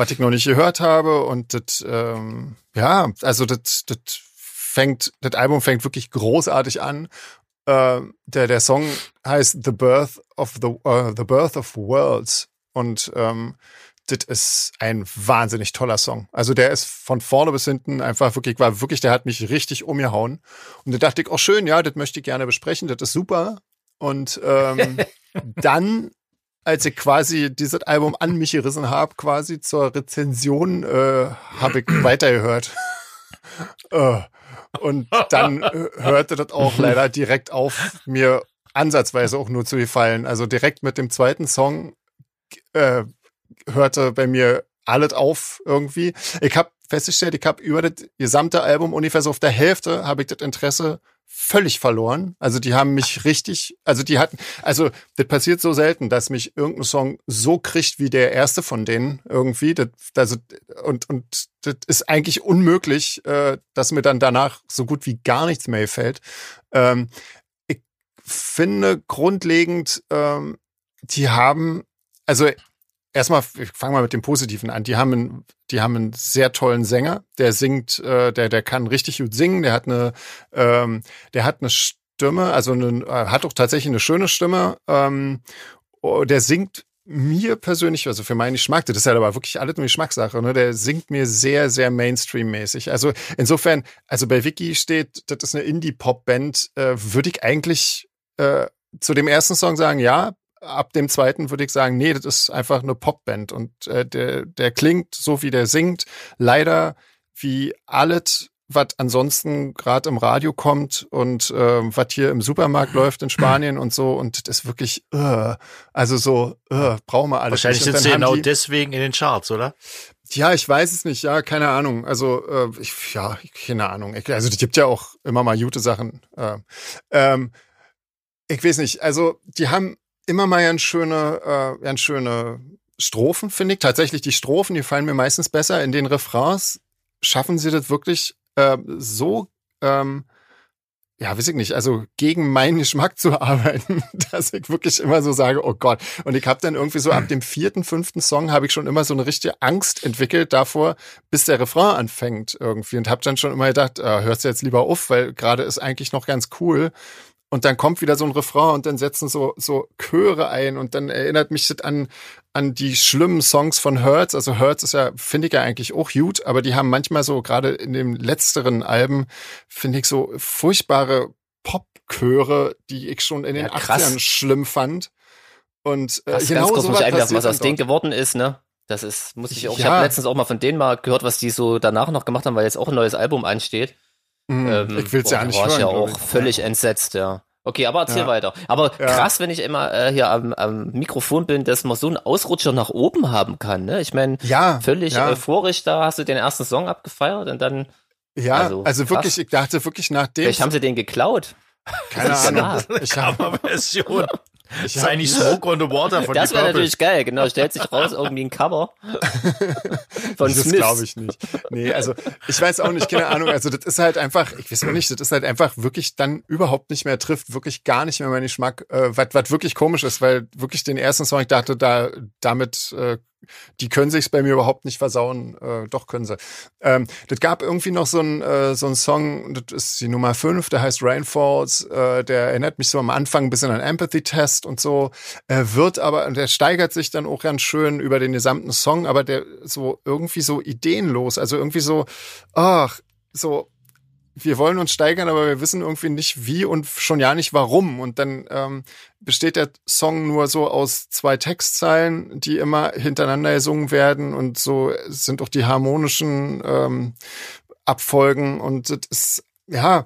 was ich noch nicht gehört habe. Und das, ähm, ja, also das, das fängt, das Album fängt wirklich großartig an. Äh, der, der Song heißt The Birth of the, uh, The Birth of Worlds. Und ähm, das ist ein wahnsinnig toller Song. Also der ist von vorne bis hinten einfach wirklich, war wirklich, der hat mich richtig umgehauen. Und da dachte ich, auch oh, schön, ja, das möchte ich gerne besprechen, das ist super. Und ähm, dann, als ich quasi dieses Album an mich gerissen habe, quasi zur Rezension, äh, habe ich weitergehört. äh, und dann hörte das auch leider direkt auf, mir ansatzweise auch nur zu gefallen. Also direkt mit dem zweiten Song äh, hörte bei mir alles auf irgendwie. Ich habe festgestellt, ich habe über das gesamte Album ungefähr so auf der Hälfte habe ich das Interesse völlig verloren. Also die haben mich richtig, also die hatten, also das passiert so selten, dass mich irgendein Song so kriegt wie der erste von denen irgendwie. Das, also, und, und das ist eigentlich unmöglich, äh, dass mir dann danach so gut wie gar nichts mehr fällt. Ähm, ich finde grundlegend, ähm, die haben, also erstmal, ich fange mal mit dem Positiven an. Die haben, einen, die haben einen sehr tollen Sänger, der singt, äh, der, der kann richtig gut singen, der hat eine, ähm, der hat eine Stimme, also eine, äh, hat auch tatsächlich eine schöne Stimme. Ähm, oh, der singt mir persönlich, also für meinen Geschmack, das ist halt aber wirklich alles nur Geschmackssache, ne? Der singt mir sehr, sehr Mainstream-mäßig. Also insofern, also bei Vicky steht, das ist eine Indie-Pop-Band, äh, würde ich eigentlich äh, zu dem ersten Song sagen, ja, ab dem zweiten würde ich sagen, nee, das ist einfach eine Popband und äh, der, der klingt so, wie der singt. Leider wie alles, was ansonsten gerade im Radio kommt und äh, was hier im Supermarkt läuft in Spanien und so und das ist wirklich, uh, also so, uh, brauchen wir alles. Wahrscheinlich sind sie genau die, deswegen in den Charts, oder? Ja, ich weiß es nicht, ja, keine Ahnung. Also, äh, ich, ja, keine Ahnung. Also, es gibt ja auch immer mal gute Sachen. Äh, ähm, ich weiß nicht, also die haben immer mal ganz schöne, äh, ganz schöne Strophen, finde ich. Tatsächlich die Strophen, die fallen mir meistens besser. In den Refrains schaffen sie das wirklich äh, so, ähm, ja, weiß ich nicht, also gegen meinen Geschmack zu arbeiten, dass ich wirklich immer so sage, oh Gott. Und ich habe dann irgendwie so ab dem vierten, fünften Song habe ich schon immer so eine richtige Angst entwickelt davor, bis der Refrain anfängt irgendwie. Und habe dann schon immer gedacht, äh, hörst du jetzt lieber auf, weil gerade ist eigentlich noch ganz cool. Und dann kommt wieder so ein Refrain und dann setzen so, so Chöre ein und dann erinnert mich das an, an die schlimmen Songs von Hertz. Also Hertz ist ja, finde ich ja eigentlich auch gut, aber die haben manchmal so, gerade in den letzteren Alben, finde ich so furchtbare Popchöre, die ich schon in den ja, 80ern schlimm fand. Und äh, genau ganz kurz muss ich einwerfen, was aus denen geworden ist, ne? Das ist, muss ich auch, ja. ich habe letztens auch mal von denen mal gehört, was die so danach noch gemacht haben, weil jetzt auch ein neues Album ansteht. Mhm. Ähm, ich will es ja nicht war hören. War ja auch völlig ja. entsetzt, ja. Okay, aber erzähl ja. weiter. Aber ja. krass, wenn ich immer äh, hier am, am Mikrofon bin, dass man so einen Ausrutscher nach oben haben kann. Ne? Ich meine, ja, völlig ja. euphorisch, da hast du den ersten Song abgefeiert und dann. Ja, also, also wirklich, ich dachte wirklich nach dem. Vielleicht haben sie den geklaut. Keine Ahnung. Ich habe Version. Ich sei nicht Smoke on the Water von Das wäre natürlich geil, genau. Stellt sich raus, irgendwie ein Cover von das Smith. Das glaube ich nicht. Nee, also ich weiß auch nicht, keine Ahnung. Also das ist halt einfach, ich weiß auch nicht, das ist halt einfach wirklich dann überhaupt nicht mehr trifft, wirklich gar nicht mehr meinen Geschmack, äh, was wirklich komisch ist, weil wirklich den ersten Song, ich dachte, da damit äh, die können sich's bei mir überhaupt nicht versauen. Äh, doch können sie. Ähm, das gab irgendwie noch so ein äh, so Song, das ist die Nummer 5, der heißt Rainfalls. Äh, der erinnert mich so am Anfang ein bisschen an Empathy Test und so. Äh, wird aber, der steigert sich dann auch ganz schön über den gesamten Song, aber der so irgendwie so ideenlos, also irgendwie so, ach, so wir wollen uns steigern, aber wir wissen irgendwie nicht wie und schon ja nicht warum. Und dann ähm, besteht der Song nur so aus zwei Textzeilen, die immer hintereinander gesungen werden und so sind auch die harmonischen ähm, Abfolgen. Und das ist, ja,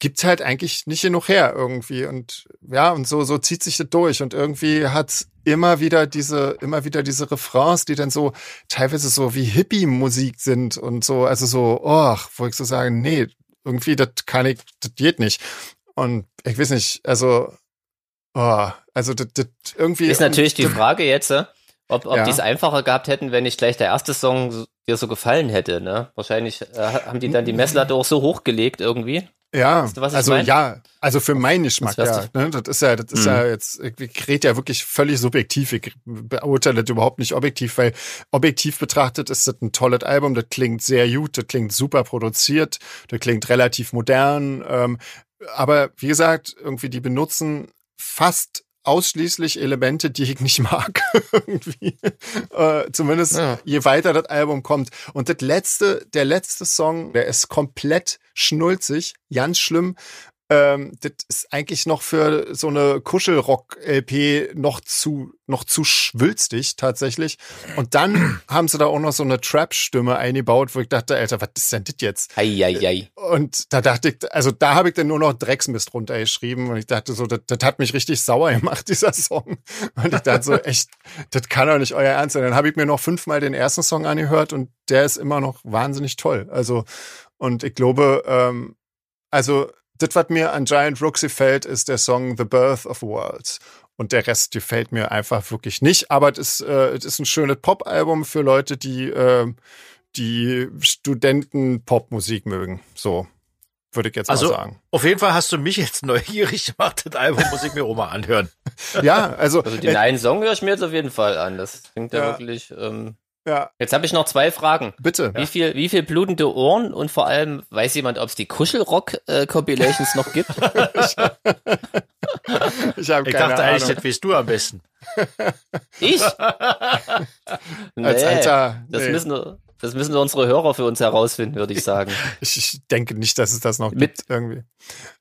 gibt's halt eigentlich nicht genug her irgendwie. Und ja, und so, so zieht sich das durch. Und irgendwie hat immer wieder diese, immer wieder diese Refrains, die dann so teilweise so wie Hippie-Musik sind und so, also so, oh, wo ich so sage, nee, irgendwie, das kann ich, das geht nicht. Und ich weiß nicht, also, oh, also das, das irgendwie. Ist natürlich die Frage jetzt, äh, ob, ob ja. die es einfacher gehabt hätten, wenn nicht gleich der erste Song dir so gefallen hätte, ne? Wahrscheinlich äh, haben die dann die Messlatte auch so hochgelegt irgendwie. Ja, weißt du, also mein? ja, also für meinen Geschmack, ja. Ne? Das ist ja, das ist mhm. ja jetzt, ich rede ja wirklich völlig subjektiv. Ich beurteile das überhaupt nicht objektiv, weil objektiv betrachtet ist das ein tolles Album, das klingt sehr gut, das klingt super produziert, das klingt relativ modern. Ähm, aber wie gesagt, irgendwie die benutzen fast ausschließlich Elemente, die ich nicht mag. irgendwie. Äh, zumindest ja. je weiter das Album kommt. Und das letzte, der letzte Song, der ist komplett schnulzig, ganz schlimm ähm, das ist eigentlich noch für so eine Kuschelrock-LP noch zu, noch zu schwülstig tatsächlich. Und dann haben sie da auch noch so eine Trap-Stimme eingebaut, wo ich dachte, Alter, was ist denn das jetzt? Ei, ei, ei. Und da dachte ich, also da habe ich dann nur noch Drecksmist runtergeschrieben und ich dachte so, das, das hat mich richtig sauer gemacht, dieser Song. Und ich dachte so, echt, das kann doch nicht euer Ernst sein. Dann habe ich mir noch fünfmal den ersten Song angehört und der ist immer noch wahnsinnig toll. Also, und ich glaube, ähm, also das, was mir an Giant Rooks gefällt, ist der Song The Birth of Worlds. Und der Rest gefällt mir einfach wirklich nicht. Aber es ist, äh, ist ein schönes Pop-Album für Leute, die, äh, die Studenten-Popmusik mögen. So. würde ich jetzt Also mal sagen. auf jeden Fall hast du mich jetzt neugierig gemacht. Das Album muss ich mir auch mal anhören. Ja, also, Also den einen Song höre ich mir jetzt auf jeden Fall an. Das klingt ja, Ja. wirklich. Ähm, ja, jetzt habe ich noch zwei Fragen. bitte. Wie viel, wie viel blutende Ohren und vor allem weiß jemand, ob es die Kuschelrock-Compilations noch gibt? Ich habe Ich keine dachte eigentlich, das weißt du am besten. Ich? Nee, Als alter, das, nee. müssen, das müssen unsere Hörer für uns herausfinden, würde ich sagen. ich, ich denke nicht, dass es das noch Mit- gibt irgendwie.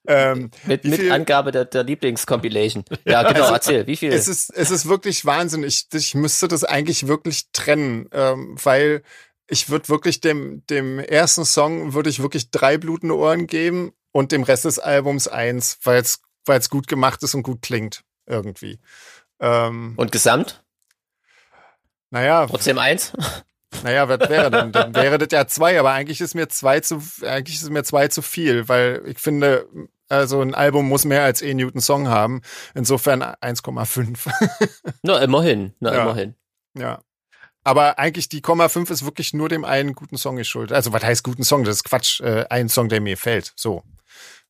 Ähm, Mit, mit Angabe der, der Lieblingscompilation. Ja, genau, Also, erzähl, wie viel? es ist, es ist wirklich Wahnsinn. Ich, ich müsste das eigentlich wirklich trennen, ähm, weil ich würde wirklich dem, dem ersten Song würde ich wirklich drei blutende Ohren geben und dem Rest des Albums eins, weil es, weil es gut gemacht ist und gut klingt irgendwie. Ähm, und Gesamt? naja, Trotzdem eins? Naja, was wäre denn? Dann wäre das ja zwei, aber eigentlich ist mir zwei zu, eigentlich ist mir zwei zu viel, weil ich finde, also ein Album muss mehr als eh Newton Song haben. Insofern 1,5. Na, immerhin. Na, Ja. immerhin. Ja. Aber eigentlich die Komma 5 ist wirklich nur dem einen guten Song geschuldet. Also was heißt guten Song? Das ist Quatsch. Äh, ein Song, der mir fällt. So.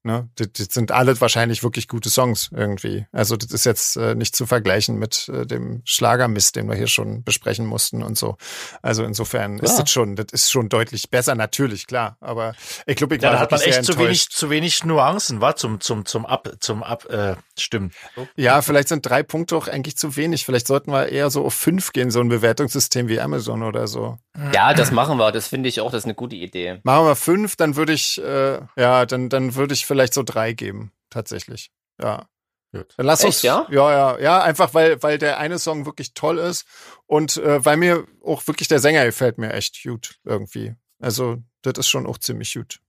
Ne? Das, das sind alle wahrscheinlich wirklich gute Songs irgendwie. Also das ist jetzt äh, nicht zu vergleichen mit äh, dem Schlagermist, den wir hier schon besprechen mussten und so. Also insofern ist Ja. das schon, das ist schon deutlich besser, natürlich, klar. Aber ich glaube, ich Ja, war da hat man echt zu wenig, zu wenig Nuancen, war zum, zum, zum Ab, zum Ab, äh, stimmen. Ja, vielleicht sind drei Punkte auch eigentlich zu wenig. Vielleicht sollten wir eher so auf fünf gehen, so ein Bewertungssystem wie Amazon oder so. Ja, das machen wir. Das finde ich auch, das ist eine gute Idee. Machen wir fünf, dann würde ich, äh, ja, dann, dann würde ich vielleicht so drei geben, tatsächlich. Ja. Gut. Dann lass Echt, uns, ja? ja, ja, ja, einfach weil, weil der eine Song wirklich toll ist und äh, weil mir auch wirklich der Sänger gefällt mir echt gut irgendwie. Also, das ist schon auch ziemlich gut.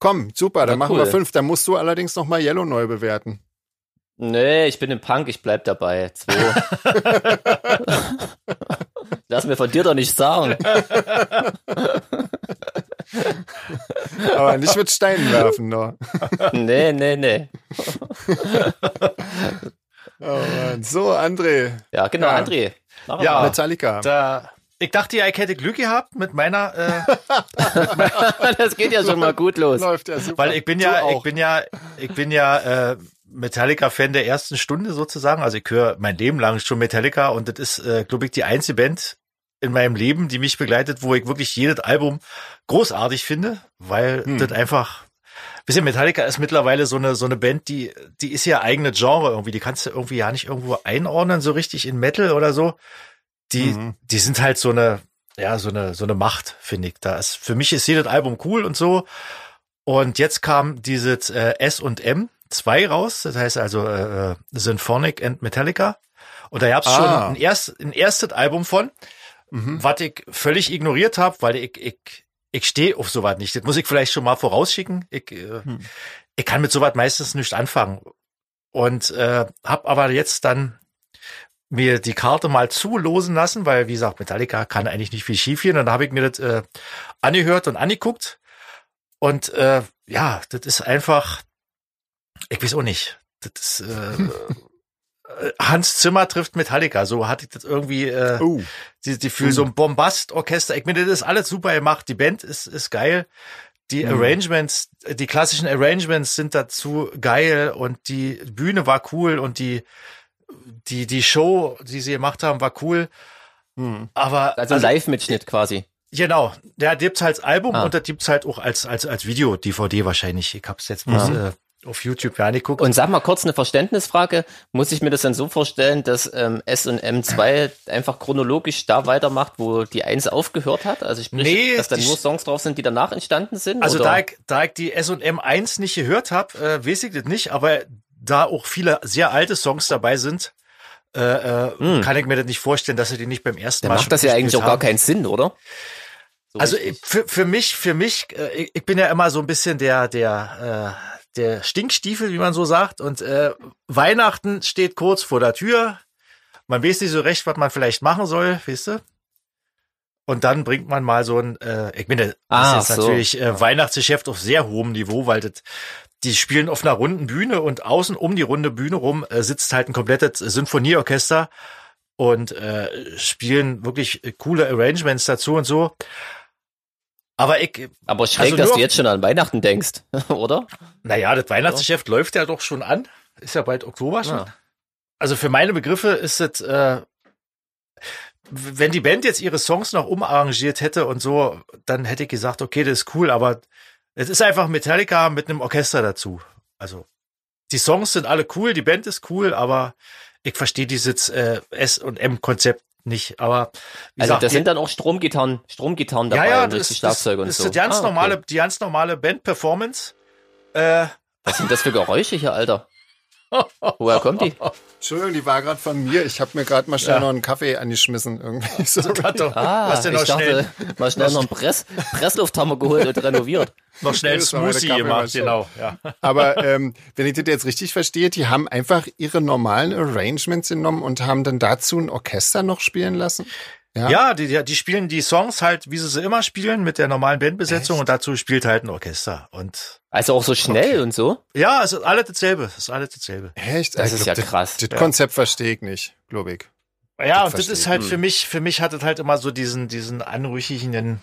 Komm, super, dann Na, machen cool. wir fünf. Dann musst du allerdings noch mal Yellow neu bewerten. Nee, ich bin im Punk, ich bleib dabei. Zwei. Lass mir von dir doch nicht sagen. Aber nicht mit Steinen werfen, nur. Nee, nee, nee. Oh Mann. So, André, Ja, genau, Ja. André. Ja. mal. Metallica. Da, ich dachte ja, ich hätte Glück gehabt mit meiner, äh, Das geht ja schon mal gut los. Läuft ja super. weil ich bin ja, ich bin ja, ich bin ja äh, Metallica-Fan der ersten Stunde sozusagen. Also ich höre mein Leben lang schon Metallica und das ist, äh, glaube ich, die einzige Band in meinem Leben, die mich begleitet, wo ich wirklich jedes Album großartig finde, weil Hm. das einfach bisschen Metallica ist mittlerweile so eine so eine Band, die die ist ja eigene Genre irgendwie, die kannst du irgendwie ja nicht irgendwo einordnen so richtig in Metal oder so. Die Mhm. die sind halt so eine ja, so eine so eine Macht, finde ich. Da ist für mich ist jedes Album cool und so. Und jetzt kam dieses äh, S und M 2 raus, das heißt also äh, Symphonic and Metallica. Und da gab's Ah. schon ein, erst, ein erstes Album von, Mhm. was ich völlig ignoriert habe, weil ich, ich, ich stehe auf sowas nicht. Das muss ich vielleicht schon mal vorausschicken. Ich, äh, Hm. ich kann mit sowas meistens nicht anfangen. Und äh, habe aber jetzt dann mir die Karte mal zulosen lassen, weil wie gesagt, Metallica kann eigentlich nicht viel schiefgehen. Und dann habe ich mir das äh, angehört und angeguckt. Und äh, ja, das ist einfach, ich weiß auch nicht. Das ist äh, Hans Zimmer trifft Metallica. So hatte ich das irgendwie äh, Oh. Die, die für so ein Bombast-Orchester. Ich meine, das ist alles super gemacht. Die Band ist, ist geil. Die Mhm. Arrangements, die klassischen Arrangements sind dazu geil und die Bühne war cool und die, die, die Show, die sie gemacht haben, war cool. Hm. Aber, Also ein Live-Mitschnitt quasi. genau, der gibt's halt als Album Ah. und das gibt's halt auch als, als, als Video, DVD wahrscheinlich. Ich hab's jetzt bloß, äh, auf YouTube ja angeguckt. Und sag mal kurz eine Verständnisfrage. Muss ich mir das dann so vorstellen, dass ähm, S und M2 einfach chronologisch da weitermacht, wo die 1 aufgehört hat? Also sprich, Nee, dass dann nur Songs drauf sind, die danach entstanden sind? Also oder? da ich, da ich die S&M 1 nicht gehört habe, äh, weiß ich das nicht, aber da auch viele sehr alte Songs dabei sind, äh, äh, Hm. kann ich mir das nicht vorstellen, dass sie die nicht beim ersten dann Mal macht das ja eigentlich auch gar keinen Sinn, oder? So Also ich- für, für mich, für mich, äh, ich, ich bin ja immer so ein bisschen der, der, äh, der Stinkstiefel, wie man so sagt. Und äh, Weihnachten steht kurz vor der Tür. Man weiß nicht so recht, was man vielleicht machen soll, weißt du? Und dann bringt man mal so ein, äh, ich meine, das Ah, ist jetzt so. natürlich äh, Weihnachtsgeschäft auf sehr hohem Niveau, weil das, die spielen auf einer runden Bühne und außen um die runde Bühne rum äh, sitzt halt ein komplettes Sinfonieorchester und äh, spielen wirklich äh, coole Arrangements dazu und so. Aber ich. Aber schräg, also dass du jetzt schon an Weihnachten denkst, oder? Naja, das Weihnachtsgeschäft ja. läuft ja doch schon an. Ist ja bald Oktober schon. Ja. Also für meine Begriffe ist es, äh, wenn die Band jetzt ihre Songs noch umarrangiert hätte und so, dann hätte ich gesagt, okay, das ist cool, aber es ist einfach Metallica mit einem Orchester dazu. Also die Songs sind alle cool, die Band ist cool, aber ich verstehe dieses äh, S und M Konzept nicht. Aber also gesagt, da sind dann auch Stromgitarren, Stromgitarren dabei ja, ja, und das, die Schlagzeuge das, und so. Das ist die ganz ah, normale, okay. die ganz normale Band-Performance. Äh, Was sind das für Geräusche hier, Alter? Woher kommt die? Entschuldigung, die war gerade von mir. Ich habe mir gerade mal schnell ja. noch einen Kaffee angeschmissen irgendwie. So. Ah, was denn noch schnell? Dachte, mal schnell noch einen Press, Presslufthammer geholt und renoviert. Noch schnell einen Smoothie gemacht, genau. Ja. Aber ähm, wenn ich das jetzt richtig verstehe, die haben einfach ihre normalen Arrangements genommen und haben dann dazu ein Orchester noch spielen lassen? Ja, ja die, die spielen die Songs halt, wie sie sie immer spielen, mit der normalen Bandbesetzung Echt? und dazu spielt halt ein Orchester. Und also auch so schnell okay. und so? Ja, es ist alles dasselbe. Es ist alles dasselbe. Echt? Das ist ja krass. Das, das Konzept verstehe ich nicht, glaube ich. Ja, das und das ist halt für mich, für mich hat es halt immer so diesen, diesen anrüchigen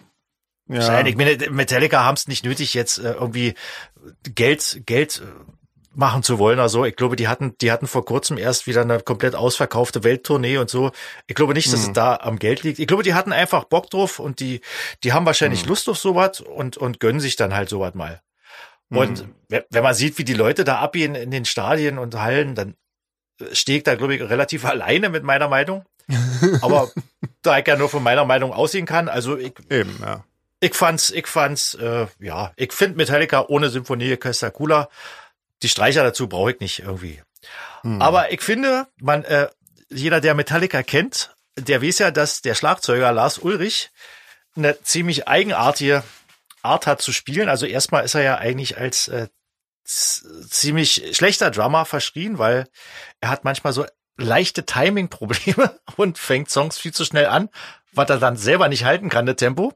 ja. Ich meine, Metallica haben es nicht nötig, jetzt äh, irgendwie Geld, Geld äh, machen zu wollen. Also ich glaube, die hatten, die hatten vor kurzem erst wieder eine komplett ausverkaufte Welttournee und so. Ich glaube nicht, dass hm. es da am Geld liegt. Ich glaube, die hatten einfach Bock drauf und die, die haben wahrscheinlich hm. Lust auf sowas und, und gönnen sich dann halt sowas mal. Und hm. wenn man sieht, wie die Leute da abgehen in den Stadien und Hallen, dann stehe ich da, glaube ich, relativ alleine mit meiner Meinung. Aber da ich ja nur von meiner Meinung aussehen kann, also ich, Eben, ja. ich fand's, ich fand's, äh, ja, ich finde Metallica ohne Symphonieorchester cooler die Streicher dazu brauche ich nicht irgendwie. Hm. Aber ich finde, man, äh, jeder, der Metallica kennt, der weiß ja, dass der Schlagzeuger Lars Ulrich eine ziemlich eigenartige Art hat zu spielen. Also erstmal ist er ja eigentlich als äh, ziemlich schlechter Drummer verschrien, weil er hat manchmal so leichte Timing-Probleme und fängt Songs viel zu schnell an, was er dann selber nicht halten kann, das Tempo.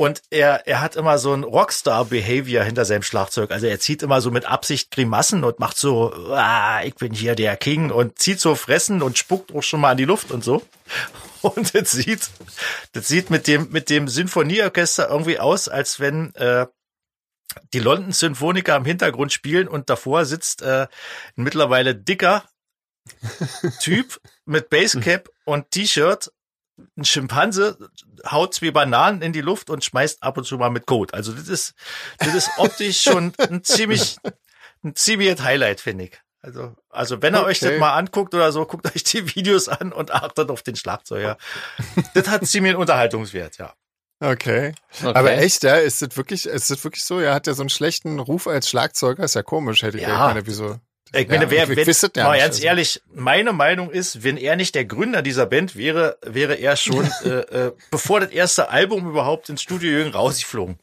Und er, er hat immer so ein Rockstar-Behavior hinter seinem Schlagzeug. Also er zieht immer so mit Absicht Grimassen und macht so, ah, ich bin hier der King und zieht so Fressen und spuckt auch schon mal in die Luft und so. Und das sieht, das sieht mit dem, mit dem Sinfonieorchester irgendwie aus, als wenn, äh, die London Symphoniker im Hintergrund spielen und davor sitzt äh, ein mittlerweile dicker Typ mit Basecap und T-Shirt ein Schimpanse haut zwei Bananen in die Luft und schmeißt ab und zu mal mit Code. Also das ist, das ist optisch schon ein ziemlich, ein ziemliches Highlight, finde ich. Also, also wenn ihr okay. euch das mal anguckt oder so, guckt euch die Videos an und achtet auf den Schlagzeuger. das hat ziemlich einen Unterhaltungswert, ja. Okay. okay. Aber echt, ja, ist das wirklich, ist das wirklich so? Er hat ja so einen schlechten Ruf als Schlagzeuger, ist ja komisch, hätte ich ja. meine, wieso? Ich meine, ja, wer, wenn, ja mal ganz also. ehrlich, meine Meinung ist, wenn er nicht der Gründer dieser Band wäre, wäre er schon, äh, äh, bevor das erste Album überhaupt ins Studio Jürgen rausgeflogen.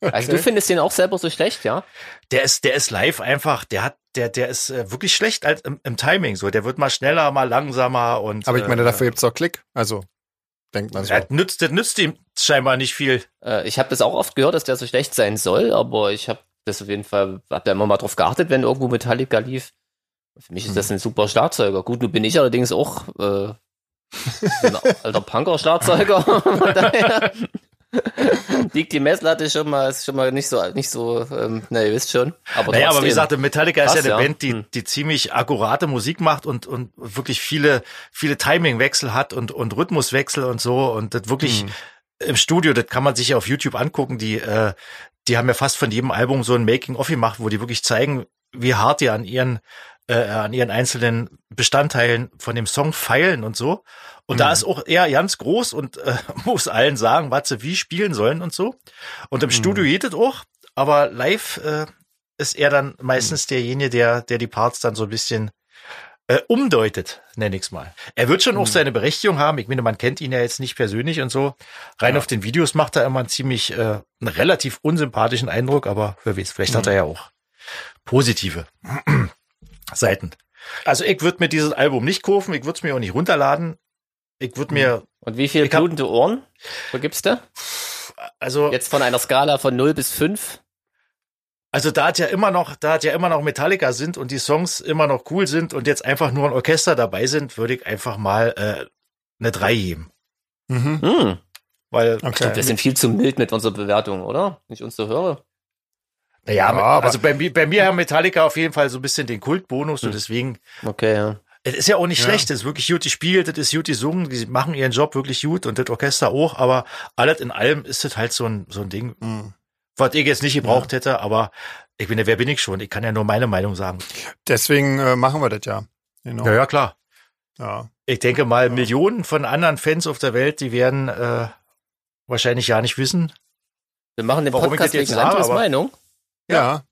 Okay. Also du findest den auch selber so schlecht, ja? Der ist, der ist live einfach, der hat, der, der ist äh, wirklich schlecht als im, im, Timing so. Der wird mal schneller, mal langsamer und. Aber ich meine, äh, dafür gibt's auch Klick. Also denkt man so. Das nützt, das nützt ihm scheinbar nicht viel. Äh, ich habe das auch oft gehört, dass der so schlecht sein soll, aber ich habe das auf jeden Fall, hab da immer mal drauf geachtet, wenn irgendwo Metallica lief. Für mich ist das hm. ein super Schlagzeuger. Gut, nun bin ich allerdings auch äh, ein alter Punker-Schlagzeuger. liegt die Messlatte schon mal, ist schon mal nicht so, nicht so, ähm, na, ihr wisst schon. Aber, naja, aber wie gesagt, Metallica Krass, ist ja eine ja. Band, die, hm. die ziemlich akkurate Musik macht und, und wirklich viele, viele Timingwechsel hat und, und Rhythmuswechsel und so und das wirklich hm. im Studio, das kann man sich ja auf YouTube angucken, die, äh, die haben ja fast von jedem Album so ein Making-of gemacht, wo die wirklich zeigen, wie hart die an ihren äh, an ihren einzelnen Bestandteilen von dem Song feilen und so. Und mhm. da ist auch er ganz groß und äh, muss allen sagen, was sie wie spielen sollen und so. Und im mhm. Studio geht es auch, aber live äh, ist er dann meistens mhm. derjenige, der, der die Parts dann so ein bisschen äh, umdeutet, nenne ich's mal. Er wird schon mhm. auch seine Berechtigung haben. Ich meine, man kennt ihn ja jetzt nicht persönlich und so. Rein ja. auf den Videos macht er immer einen ziemlich, äh, einen relativ unsympathischen Eindruck, aber wer weiß, vielleicht mhm. hat er ja auch positive Seiten. Also ich würde mir dieses Album nicht kaufen, ich würde es mir auch nicht runterladen. Ich würde mir. Und wie viele blutende Ohren vergibst du? Also. Jetzt von einer Skala von 0 bis 5? Also da hat ja immer noch, da hat ja immer noch Metallica sind und die Songs immer noch cool sind und jetzt einfach nur ein Orchester dabei sind, würde ich einfach mal äh, eine 3 geben. Mhm. Hm. Weil, Ich glaube, wir sind viel zu mild mit unserer Bewertung, oder? Wenn ich uns so höre. naja, Ja, aber- also bei, mir- bei mir haben Metallica auf jeden Fall so ein bisschen den Kultbonus und deswegen, Okay, ja. es ist ja auch nicht Ja. schlecht, es ist wirklich gut gespielt, das ist gut gesungen, die machen ihren Job wirklich gut und das Orchester auch, aber alles in allem ist das halt so ein, so ein Ding, Mhm. Was ich jetzt nicht gebraucht hätte, aber ich bin ja, wer bin ich schon? Ich kann ja nur meine Meinung sagen. Deswegen äh, machen wir das ja. Genau. Ja, ja, klar. Ja. Ich denke mal, Millionen von anderen Fans auf der Welt, die werden äh, wahrscheinlich ja nicht wissen. Wir machen den Warum ich Podcast das jetzt wegen sage, Andres Meinung. Ja.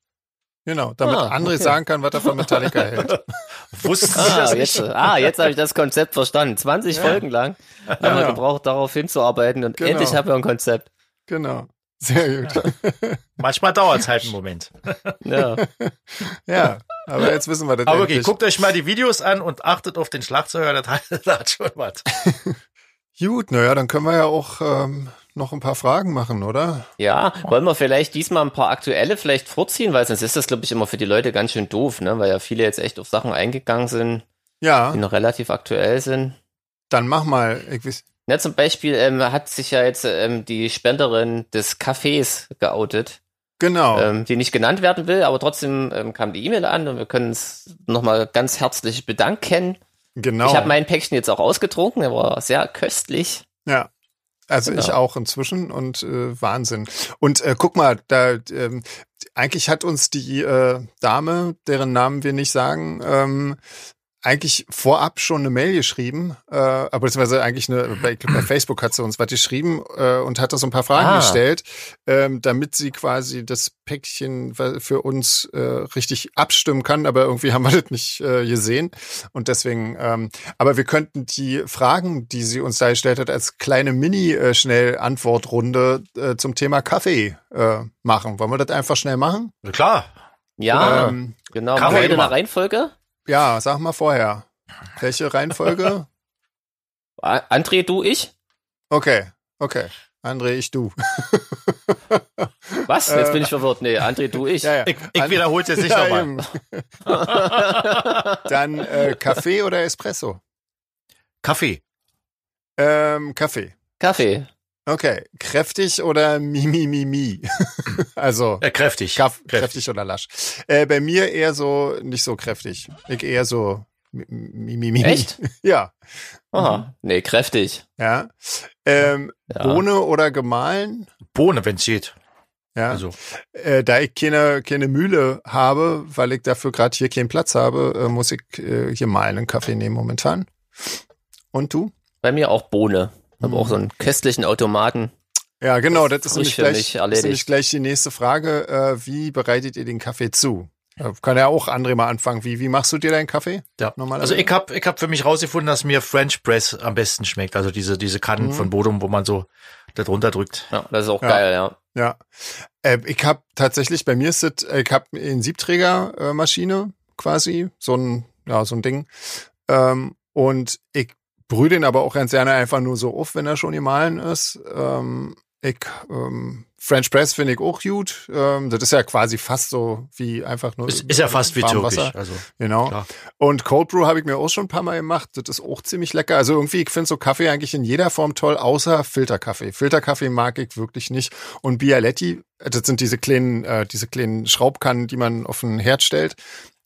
Genau, damit Ah, André okay. sagen kann, was er von Metallica hält. Wussten Sie Ah, das jetzt, nicht? ah, jetzt habe ich das Konzept verstanden. 20 Ja. Folgen lang haben wir Ja. gebraucht, darauf hinzuarbeiten und Genau. endlich haben wir ein Konzept. Genau. Sehr gut. Manchmal dauert es halt einen Moment. Ja. Ja, aber jetzt wissen wir das Aber okay, endlich. guckt euch mal die Videos an und achtet auf den Schlagzeuger, das hat, das hat schon was. Gut, naja, dann können wir ja auch ähm, noch ein paar Fragen machen, oder? ja, wollen wir vielleicht diesmal ein paar aktuelle vielleicht vorziehen, weil sonst ist das, glaube ich, immer für die Leute ganz schön doof, ne? weil ja viele jetzt echt auf Sachen eingegangen sind, Ja, die noch relativ aktuell sind. dann mach mal. Ich weiß, Ja, zum Beispiel ähm, hat sich ja jetzt ähm, die Spenderin des Cafés geoutet, genau. ähm, die nicht genannt werden will, aber trotzdem ähm, kam die E-Mail an und wir können uns nochmal ganz herzlich bedanken. genau. Ich habe mein Päckchen jetzt auch ausgetrunken, der war sehr köstlich. Ja. Also Genau. ich auch inzwischen und äh, Wahnsinn. Und äh, guck mal, da ähm, eigentlich hat uns die äh, Dame, deren Namen wir nicht sagen, ähm, eigentlich vorab schon eine Mail geschrieben, äh, aber beziehungsweise eigentlich eine, bei, bei Facebook hat sie uns was geschrieben äh, und hat da so ein paar Fragen Ah. gestellt, ähm, damit sie quasi das Päckchen für uns äh, richtig abstimmen kann, aber irgendwie haben wir das nicht äh, gesehen und deswegen, ähm, aber wir könnten die Fragen, die sie uns da gestellt hat, als kleine Mini-Schnell-Antwortrunde äh, zum Thema Kaffee äh, machen. Wollen wir das einfach schnell machen? Na Klar. Ja, Ähm, genau. Kaffee immer. eine Reihenfolge? Ja, sag mal vorher. Welche Reihenfolge? André, du, ich? Okay, okay. André, ich, du. Was? Jetzt bin ich verwirrt. Nee, André, du, ich. Ja, ja. Ich, ich wiederhole es jetzt nicht Ja, nochmal. Dann äh, Kaffee oder Espresso? Kaffee. Ähm, Kaffee. Kaffee. Okay. Kräftig oder Mimi Mimi? also Äh, kräftig. Kaff, kräftig. kräftig oder lasch. Äh, bei mir eher so nicht so kräftig. Ich eher so Mimi Mimi. Echt? Ja. Aha. Nee, kräftig. Ja. Ähm, Ja. Bohne oder gemahlen? Bohne, wenn's geht. Ja. Also, Äh, da ich keine, keine Mühle habe, weil ich dafür gerade hier keinen Platz habe, äh, muss ich äh, hier mal einen Kaffee nehmen momentan. Und du? Bei mir auch Bohne. Habe Mhm. auch so einen köstlichen Automaten. Ja, genau, das ist Frisch nämlich für gleich, mich das ist nämlich gleich die nächste Frage. Äh, wie bereitet ihr den Kaffee zu? Äh, kann ja auch André mal anfangen. Wie, wie machst du dir deinen Kaffee? ja. Also ich hab, ich hab für mich rausgefunden, dass mir French Press am besten schmeckt. Also diese, diese Kannen Mhm. von Bodum, wo man so da drunter drückt. Ja, das ist auch Ja. geil, ja. Ja. Äh, ich habe tatsächlich, bei mir ist es, äh, ich habe eine Siebträgermaschine Maschine quasi, so ein, ja, so ein Ding. Ähm, und ich brühe den aber auch ganz gerne einfach nur so auf, wenn er schon gemahlen ist. Ähm, ich, ähm, French Press finde ich auch gut. Ähm, das ist ja quasi fast so wie einfach nur. Ist, ist ja fast wie türkisch. Also, Genau. Klar. Und Cold Brew habe ich mir auch schon ein paar Mal gemacht. Das ist auch ziemlich lecker. Also irgendwie, ich finde so Kaffee eigentlich in jeder Form toll, außer Filterkaffee. Filterkaffee mag ich wirklich nicht. Und Bialetti, das sind diese kleinen, äh, diese kleinen Schraubkannen, die man auf den Herd stellt.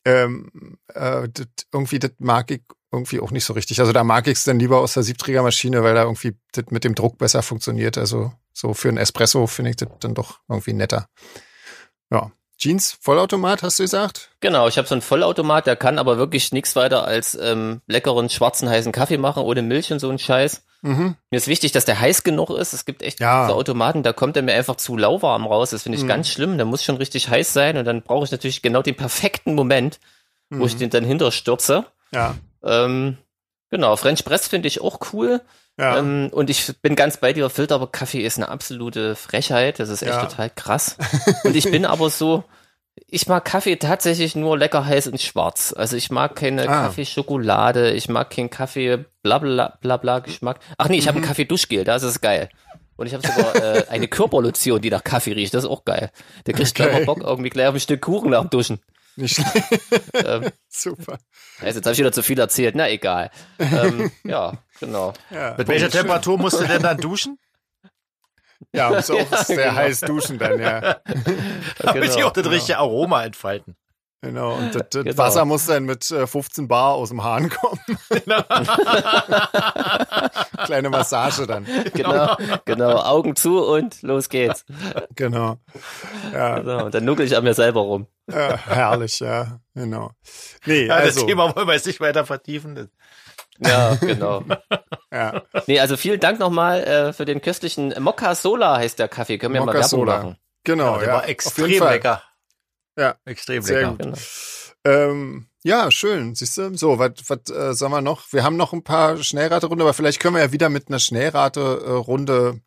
Ähm, äh, das, irgendwie, das mag ich irgendwie auch nicht so richtig. Also da mag ich es dann lieber aus der Siebträgermaschine, weil da irgendwie das mit dem Druck besser funktioniert. Also so für einen Espresso finde ich das dann doch irgendwie netter. Ja. Jeans, Vollautomat, hast du gesagt? Genau, ich habe so einen Vollautomat, der kann aber wirklich nichts weiter als ähm, leckeren, schwarzen, heißen Kaffee machen, ohne Milch und so einen Scheiß. Mhm. Mir ist wichtig, dass der heiß genug ist. Es gibt echt Ja. so Automaten, da kommt er mir einfach zu lauwarm raus. Das finde ich Mhm. ganz schlimm. Der muss schon richtig heiß sein und dann brauche ich natürlich genau den perfekten Moment, wo ich Mhm. den dann hinterstürze. Ja. Ähm, genau, French Press finde ich auch cool. Ja. Ähm, und ich bin ganz bei dir, Filter, aber Kaffee ist eine absolute Frechheit. Das ist echt Ja. total krass. Und ich bin aber so, ich mag Kaffee tatsächlich nur lecker heiß und schwarz. Also ich mag keine Ah. Kaffeeschokolade, ich mag keinen Kaffee bla bla bla bla Geschmack. Ach nee, ich habe Mhm. einen Kaffee Duschgel, das ist geil. Und ich habe sogar äh, eine Körperlotion, die nach Kaffee riecht. Das ist auch geil. Der kriegt gleich Okay. mal Bock irgendwie gleich auf ein Stück Kuchen nach dem Duschen. Nicht schlecht. Ähm, Super. also jetzt habe ich wieder zu viel erzählt. Na egal. ähm, ja, genau. Ja. mit welcher Temperatur musst du denn dann duschen? Ja, muss auch sehr genau. heiß duschen dann, ja. Damit genau. sie auch das genau. richtige Aroma entfalten. Genau, und das, das genau. Wasser muss dann mit 15 äh, Bar aus dem Hahn kommen. Genau. Kleine Massage dann. Genau, genau, Augen zu und los geht's. Genau. Ja. Genau, und dann nuckel ich an mir selber rum. Ja, herrlich, ja, genau. Nee, ja, also. Das Thema wollen wir jetzt nicht weiter vertiefen. Ja, genau. ja. Nee, also vielen Dank nochmal äh, für den köstlichen Mokka Sola heißt der Kaffee. Können wir Mokka mal Werbung Sola. machen. Genau, ja, der ja. war extrem lecker. Ja. Extrem Sehr lecker. Genau. Ähm, ja, schön. Siehst du? So, was was äh, sagen wir noch? Wir haben noch ein paar Schnellrate-Runde, aber vielleicht können wir ja wieder mit einer Schnellrate-Runde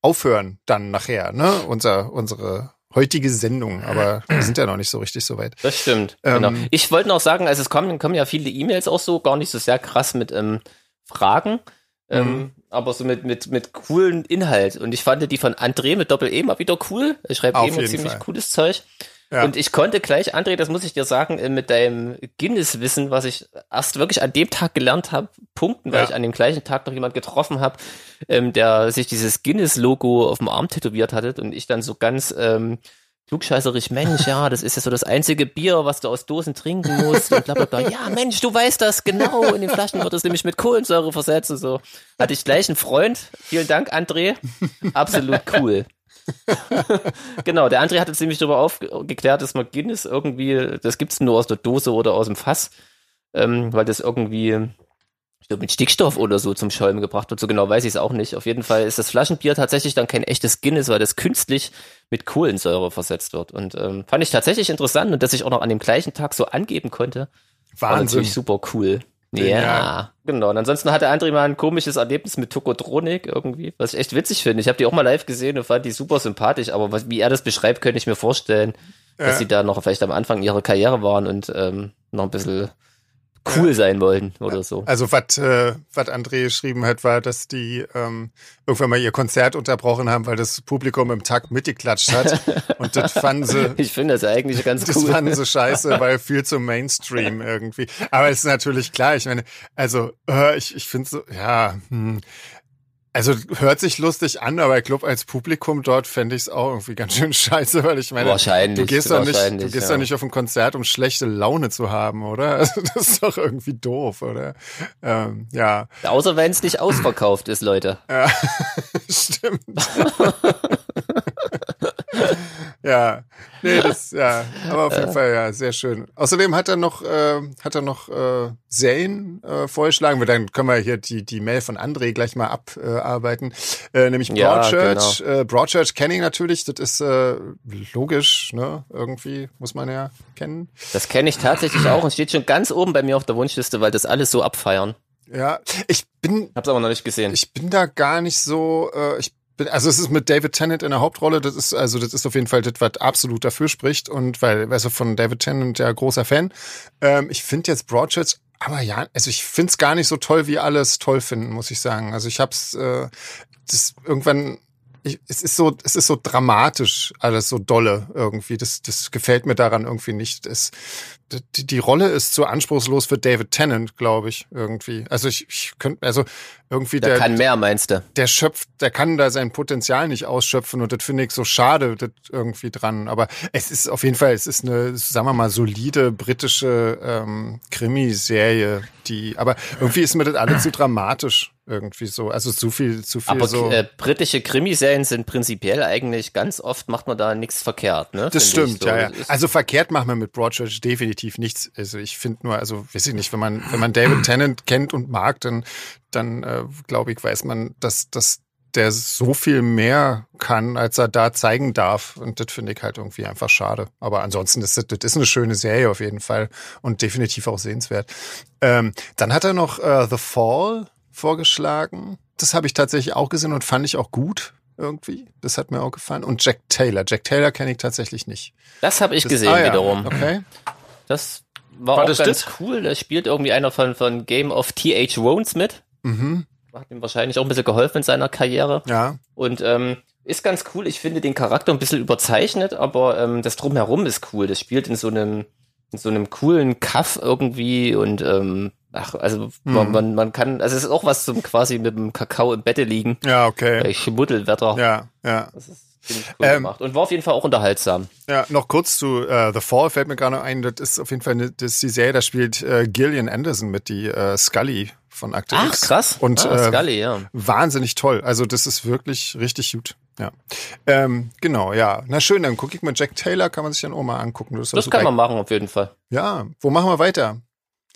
aufhören dann nachher, ne? Unser, unsere heutige Sendung, aber wir sind ja noch nicht so richtig so weit. Das stimmt. Ähm, genau. Ich wollte noch sagen, also es kommen, kommen ja viele E-Mails auch so, gar nicht so sehr krass mit ähm, Fragen, ähm, mhm. aber so mit, mit, mit coolen Inhalt. Und ich fand die von André mit Doppel-E mal wieder cool. Er schreibt eben ziemlich Fall. cooles Zeug. Ja. Und ich konnte gleich, André, das muss ich dir sagen, äh, mit deinem Guinness-Wissen, was ich erst wirklich an dem Tag gelernt habe, punkten, weil ja. ich an dem gleichen Tag noch jemand getroffen habe, ähm, der sich dieses Guinness-Logo auf dem Arm tätowiert hatte und ich dann so ganz ähm, klugscheißerig, Mensch, ja, das ist ja so das einzige Bier, was du aus Dosen trinken musst und bla bla bla. Ja, Mensch, du weißt das, genau, in den Flaschen wird es nämlich mit Kohlensäure versetzt und so. Hatte ich gleich einen Freund. Vielen Dank, André. Absolut cool. genau, der André hat jetzt nämlich darüber aufgeklärt, dass man Guinness irgendwie, das gibt's nur aus der Dose oder aus dem Fass, ähm, weil das irgendwie ich glaube, mit Stickstoff oder so zum Schäumen gebracht wird. So genau weiß ich es auch nicht. Auf jeden Fall ist das Flaschenbier tatsächlich dann kein echtes Guinness, weil das künstlich mit Kohlensäure versetzt wird. Und ähm, fand ich tatsächlich interessant und dass ich auch noch an dem gleichen Tag so angeben konnte. Wahnsinn. War natürlich super cool. Ja, ja, genau. Und ansonsten hatte André mal ein komisches Erlebnis mit Tokotronik irgendwie, was ich echt witzig finde. Ich habe die auch mal live gesehen und fand die super sympathisch, aber was, wie er das beschreibt, könnte ich mir vorstellen, dass sie da noch vielleicht am Anfang ihrer Karriere waren und ähm, noch ein bisschen cool sein wollten oder so. Also was äh, was André geschrieben hat, war, dass die ähm, irgendwann mal ihr Konzert unterbrochen haben, weil das Publikum im Takt mitgeklatscht hat. Und das fanden sie. Ich finde das eigentlich ganz das cool. Das fanden sie scheiße, weil viel zu Mainstream irgendwie. Aber es ist natürlich klar. Ich meine, also äh, ich ich finde so, ja. Hm, also hört sich lustig an, aber ich glaube, als Publikum dort fände ich es auch irgendwie ganz schön scheiße, weil ich meine, wahrscheinlich, du gehst doch nicht, du gehst ja. nicht auf ein Konzert, um schlechte Laune zu haben, oder? Also das ist doch irgendwie doof, oder? Ähm, ja. Außer wenn es nicht ausverkauft ist, Leute. Ja, stimmt. ja, nee, das, ja, aber auf jeden Fall, ja, sehr schön. Außerdem hat er noch, äh, hat er noch äh, Serien äh, vorgeschlagen, dann können wir hier die, die Mail von André gleich mal abarbeiten, äh, nämlich Broadchurch. Ja, genau. äh, Broadchurch kenne ich natürlich, das ist äh, logisch, ne, irgendwie muss man ja kennen. Das kenne ich tatsächlich auch und steht schon ganz oben bei mir auf der Wunschliste, weil das alles so abfeiern. Ja, ich bin. Hab's aber noch nicht gesehen. Ich bin da gar nicht so. Äh, ich also es ist mit David Tennant in der Hauptrolle, das ist also das ist auf jeden Fall das, was absolut dafür spricht und weil also von David Tennant ja großer Fan. Ähm, ich finde jetzt Broadchurch aber ja, also ich finde es gar nicht so toll, wie alles toll finden, muss ich sagen. Also ich hab's äh, das irgendwann ich, es ist so, es ist so dramatisch, alles so dolle irgendwie. Das, das gefällt mir daran irgendwie nicht. Es, die, die Rolle ist zu anspruchslos für David Tennant, glaube ich, irgendwie. Also ich, ich könnte, also irgendwie der, der kann mehr, meinst du? Der schöpft, der kann da sein Potenzial nicht ausschöpfen und das finde ich so schade, das irgendwie dran. Aber es ist auf jeden Fall, es ist eine, sagen wir mal, solide britische ähm, Krimiserie, die, aber irgendwie ist mir das alles zu dramatisch irgendwie so. Also zu viel, zu viel Aber so. Äh, britische Krimiserien sind prinzipiell eigentlich ganz oft macht man da nichts verkehrt, ne? Das stimmt, so. ja, ja. Also verkehrt macht man mit Broadchurch definitiv nichts. Also ich finde nur, also weiß ich nicht, wenn man, wenn man David Tennant kennt und mag, dann, dann äh, glaube ich, weiß man, dass, dass der so viel mehr kann, als er da zeigen darf. Und das finde ich halt irgendwie einfach schade. Aber ansonsten ist das, das ist eine schöne Serie auf jeden Fall und definitiv auch sehenswert. Ähm, dann hat er noch äh, The Fall vorgeschlagen. Das habe ich tatsächlich auch gesehen und fand ich auch gut irgendwie. Das hat mir auch gefallen. Und Jack Taylor. Jack Taylor kenne ich tatsächlich nicht. Das habe ich das, gesehen ah, ja. wiederum. Okay. Das war, war auch das ganz das? cool. Da spielt irgendwie einer von, von Game of T.H. Rones mit. Mhm. Hat ihm wahrscheinlich auch ein bisschen geholfen in seiner Karriere. Ja. Und ähm, ist ganz cool. Ich finde den Charakter ein bisschen überzeichnet, aber ähm, das drumherum ist cool. Das spielt in so einem in so einem coolen Kaff irgendwie und ähm, ach, also man, Hm. man, man kann, also es ist auch was zum quasi mit dem Kakao im Bette liegen, Ja, okay. bei Schmuddelwetter. Ja, ja. Das ist ziemlich cool Ähm, gemacht. Und war auf jeden Fall auch unterhaltsam. Ja, noch kurz zu äh, The Fall fällt mir gerade ein, das ist auf jeden Fall eine, das ist die Serie, da spielt äh, Gillian Anderson mit, die äh, Scully von Akte Ach, X. krass. Und ah, äh, Scully, ja. wahnsinnig toll. Also das ist wirklich richtig gut. Ja, ähm, genau, ja. Na schön, dann gucke ich mal Jack Taylor, kann man sich dann auch mal angucken. Das, Das also kann man machen, auf jeden Fall. Ja, wo machen wir weiter?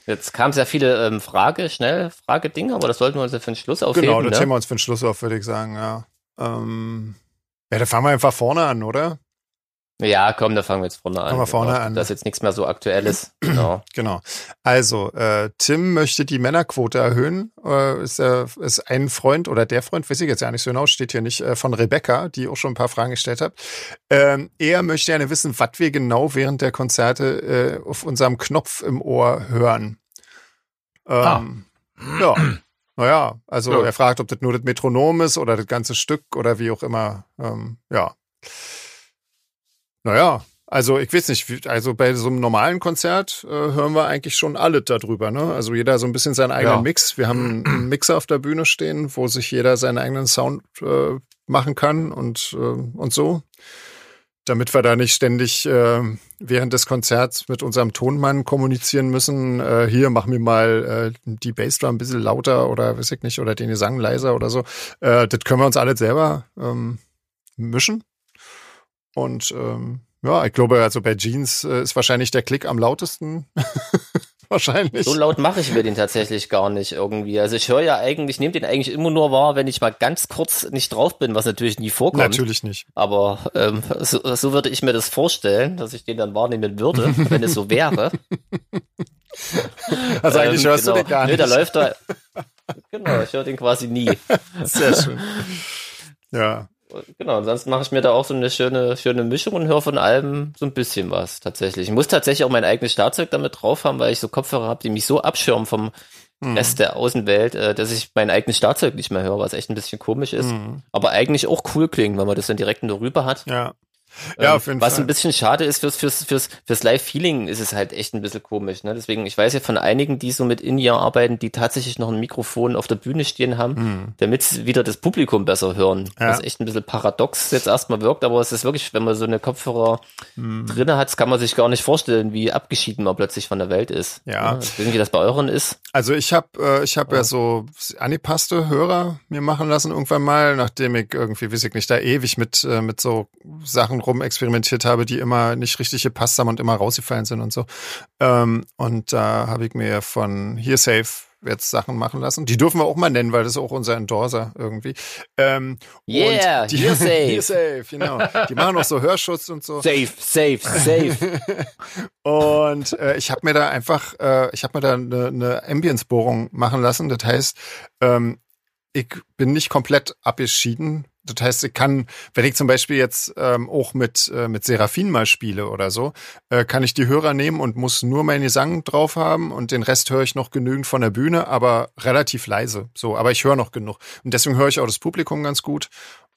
Jetzt kamen sehr viele ähm, Frage, schnell Frage-Dinge, aber das sollten wir uns ja für den Schluss aufheben. Genau, das ne? wir uns für den Schluss auf, würde ich sagen, ja. Ähm, ja, da fangen wir einfach vorne an, oder? Ja, komm, da fangen wir jetzt vorne an. Fangen wir vorne genau, an. Das ist jetzt nichts mehr so aktuelles. Genau. Genau. Also, äh, Tim möchte die Männerquote erhöhen. Äh, ist, äh, ist ein Freund oder der Freund, weiß ich jetzt ja nicht so genau, steht hier nicht, äh, von Rebecca, die auch schon ein paar Fragen gestellt hat. Ähm, er möchte gerne wissen, was wir genau während der Konzerte äh, auf unserem Knopf im Ohr hören. Ähm, Ja. Naja, also Ja. er fragt, ob das nur das Metronom ist oder das ganze Stück oder wie auch immer. Ähm, ja. Naja, also ich weiß nicht, also bei so einem normalen Konzert äh, hören wir eigentlich schon alle darüber, ne? Also jeder so ein bisschen seinen eigenen Ja. Mix. Wir haben einen Mixer auf der Bühne stehen, wo sich jeder seinen eigenen Sound äh, machen kann und, äh, und so. Damit wir da nicht ständig äh, während des Konzerts mit unserem Tonmann kommunizieren müssen, äh, hier mach mir mal äh, die Bassdrum ein bisschen lauter oder weiß ich nicht, oder den Gesang leiser oder so. Äh, das können wir uns alle selber ähm, mischen. Und ähm, ja, ich glaube, also bei Jeans äh, ist wahrscheinlich der Klick am lautesten. wahrscheinlich. So laut mache ich mir den tatsächlich gar nicht irgendwie. Also ich höre ja eigentlich, nehme den eigentlich immer nur wahr, wenn ich mal ganz kurz nicht drauf bin, was natürlich nie vorkommt. Natürlich nicht. Aber ähm, so, so würde ich mir das vorstellen, dass ich den dann wahrnehmen würde, wenn es so wäre. Also eigentlich Ähm, hörst genau. du den gar Nee, nicht. da läuft da. Genau, ich höre den quasi nie. Sehr schön. Ja. Genau, ansonsten mache ich mir da auch so eine schöne, schöne Mischung und höre von allem so ein bisschen was tatsächlich. Ich muss tatsächlich auch mein eigenes Schlagzeug damit drauf haben, weil ich so Kopfhörer habe, die mich so abschirmen vom Hm. Rest der Außenwelt, äh, dass ich mein eigenes Schlagzeug nicht mehr höre, was echt ein bisschen komisch ist. Hm. Aber eigentlich auch cool klingt, wenn man das dann direkt nur rüber hat. Ja. Ja, Ähm, auf jeden was Fall. ein bisschen schade ist fürs, fürs, fürs, fürs Live-Feeling ist es halt echt ein bisschen komisch. Ne? Deswegen, ich weiß ja von einigen, die so mit In-Ear arbeiten, die tatsächlich noch ein Mikrofon auf der Bühne stehen haben, damit sie wieder das Publikum besser hören. Ja. Was echt ein bisschen paradox jetzt erstmal wirkt, aber es ist wirklich, wenn man so eine Kopfhörer Hm. drinne hat, kann man sich gar nicht vorstellen, wie abgeschieden man plötzlich von der Welt ist. Ja. Weiß nicht, wie das bei euren ist. Also ich habe äh, ich hab ja so angepasste Hörer mir machen lassen irgendwann mal, nachdem ich irgendwie, weiß ich nicht, da ewig mit, äh, mit so Sachen rumexperimentiert habe, die immer nicht richtig gepasst haben und immer rausgefallen sind und so. Ähm, und da habe ich mir von Hearsafe jetzt Sachen machen lassen. Die dürfen wir auch mal nennen, weil das ist auch unser Endorser irgendwie. Ähm, Yeah, die, Hearsafe. Hearsafe, genau. Die machen auch so Hörschutz und so. Safe, safe, safe. Und äh, ich habe mir da einfach, äh, ich habe mir da eine, eine Ambience-Bohrung machen lassen. Das heißt, ähm, ich bin nicht komplett abgeschieden. Das heißt, ich kann, wenn ich zum Beispiel jetzt ähm, auch mit, äh, mit Seraphin mal spiele oder so, äh, kann ich die Hörer nehmen und muss nur meinen Gesang drauf haben und den Rest höre ich noch genügend von der Bühne, aber relativ leise. So, aber ich höre noch genug. Und deswegen höre ich auch das Publikum ganz gut.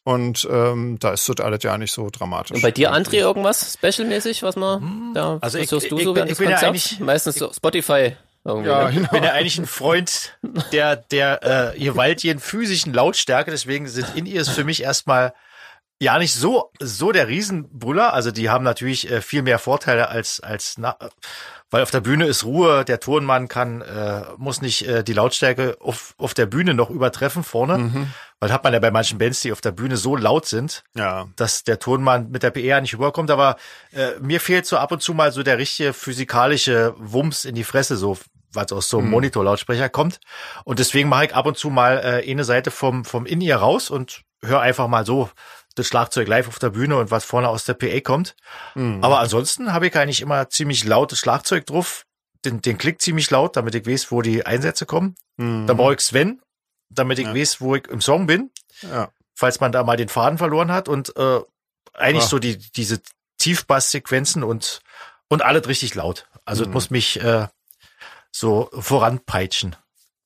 Und ähm, da ist das alles ja nicht so dramatisch. Und bei dir, André, irgendwas specialmäßig, was man da, Also was ich- hörst du ich so bin- während ich des ja Konzerts? eigentlich- Meistens so Spotify. Irgendwie, Ja, ne? genau. Ich bin ja eigentlich ein Freund der, der äh, gewaltigen physischen Lautstärke, deswegen sind In-Ears für mich erstmal ja nicht so, so der Riesenbrüller. Also die haben natürlich äh, viel mehr Vorteile als, als na, weil auf der Bühne ist Ruhe, der Tonmann kann, äh, muss nicht äh, die Lautstärke auf, auf der Bühne noch übertreffen vorne. Mhm. Weil hat man ja bei manchen Bands, die auf der Bühne so laut sind, Ja. dass der Tonmann mit der PR nicht rüberkommt. Aber äh, mir fehlt so ab und zu mal so der richtige physikalische Wumms in die Fresse, so was aus so einem Monitorlautsprecher kommt. Und deswegen mache ich ab und zu mal äh, eine Seite vom, vom In-Ear raus und höre einfach mal so das Schlagzeug live auf der Bühne und was vorne aus der PA kommt. Aber ansonsten habe ich eigentlich immer ziemlich lautes Schlagzeug drauf, den, den Klick ziemlich laut, damit ich weiß, wo die Einsätze kommen. Mhm. Dann brauche ich Sven, damit ich Ja. weiß, wo ich im Song bin ja. falls man da mal den Faden verloren hat und äh, eigentlich Ja. so die diese Tiefbasssequenzen und und alles richtig laut. Also es Mhm. muss mich äh, so voranpeitschen.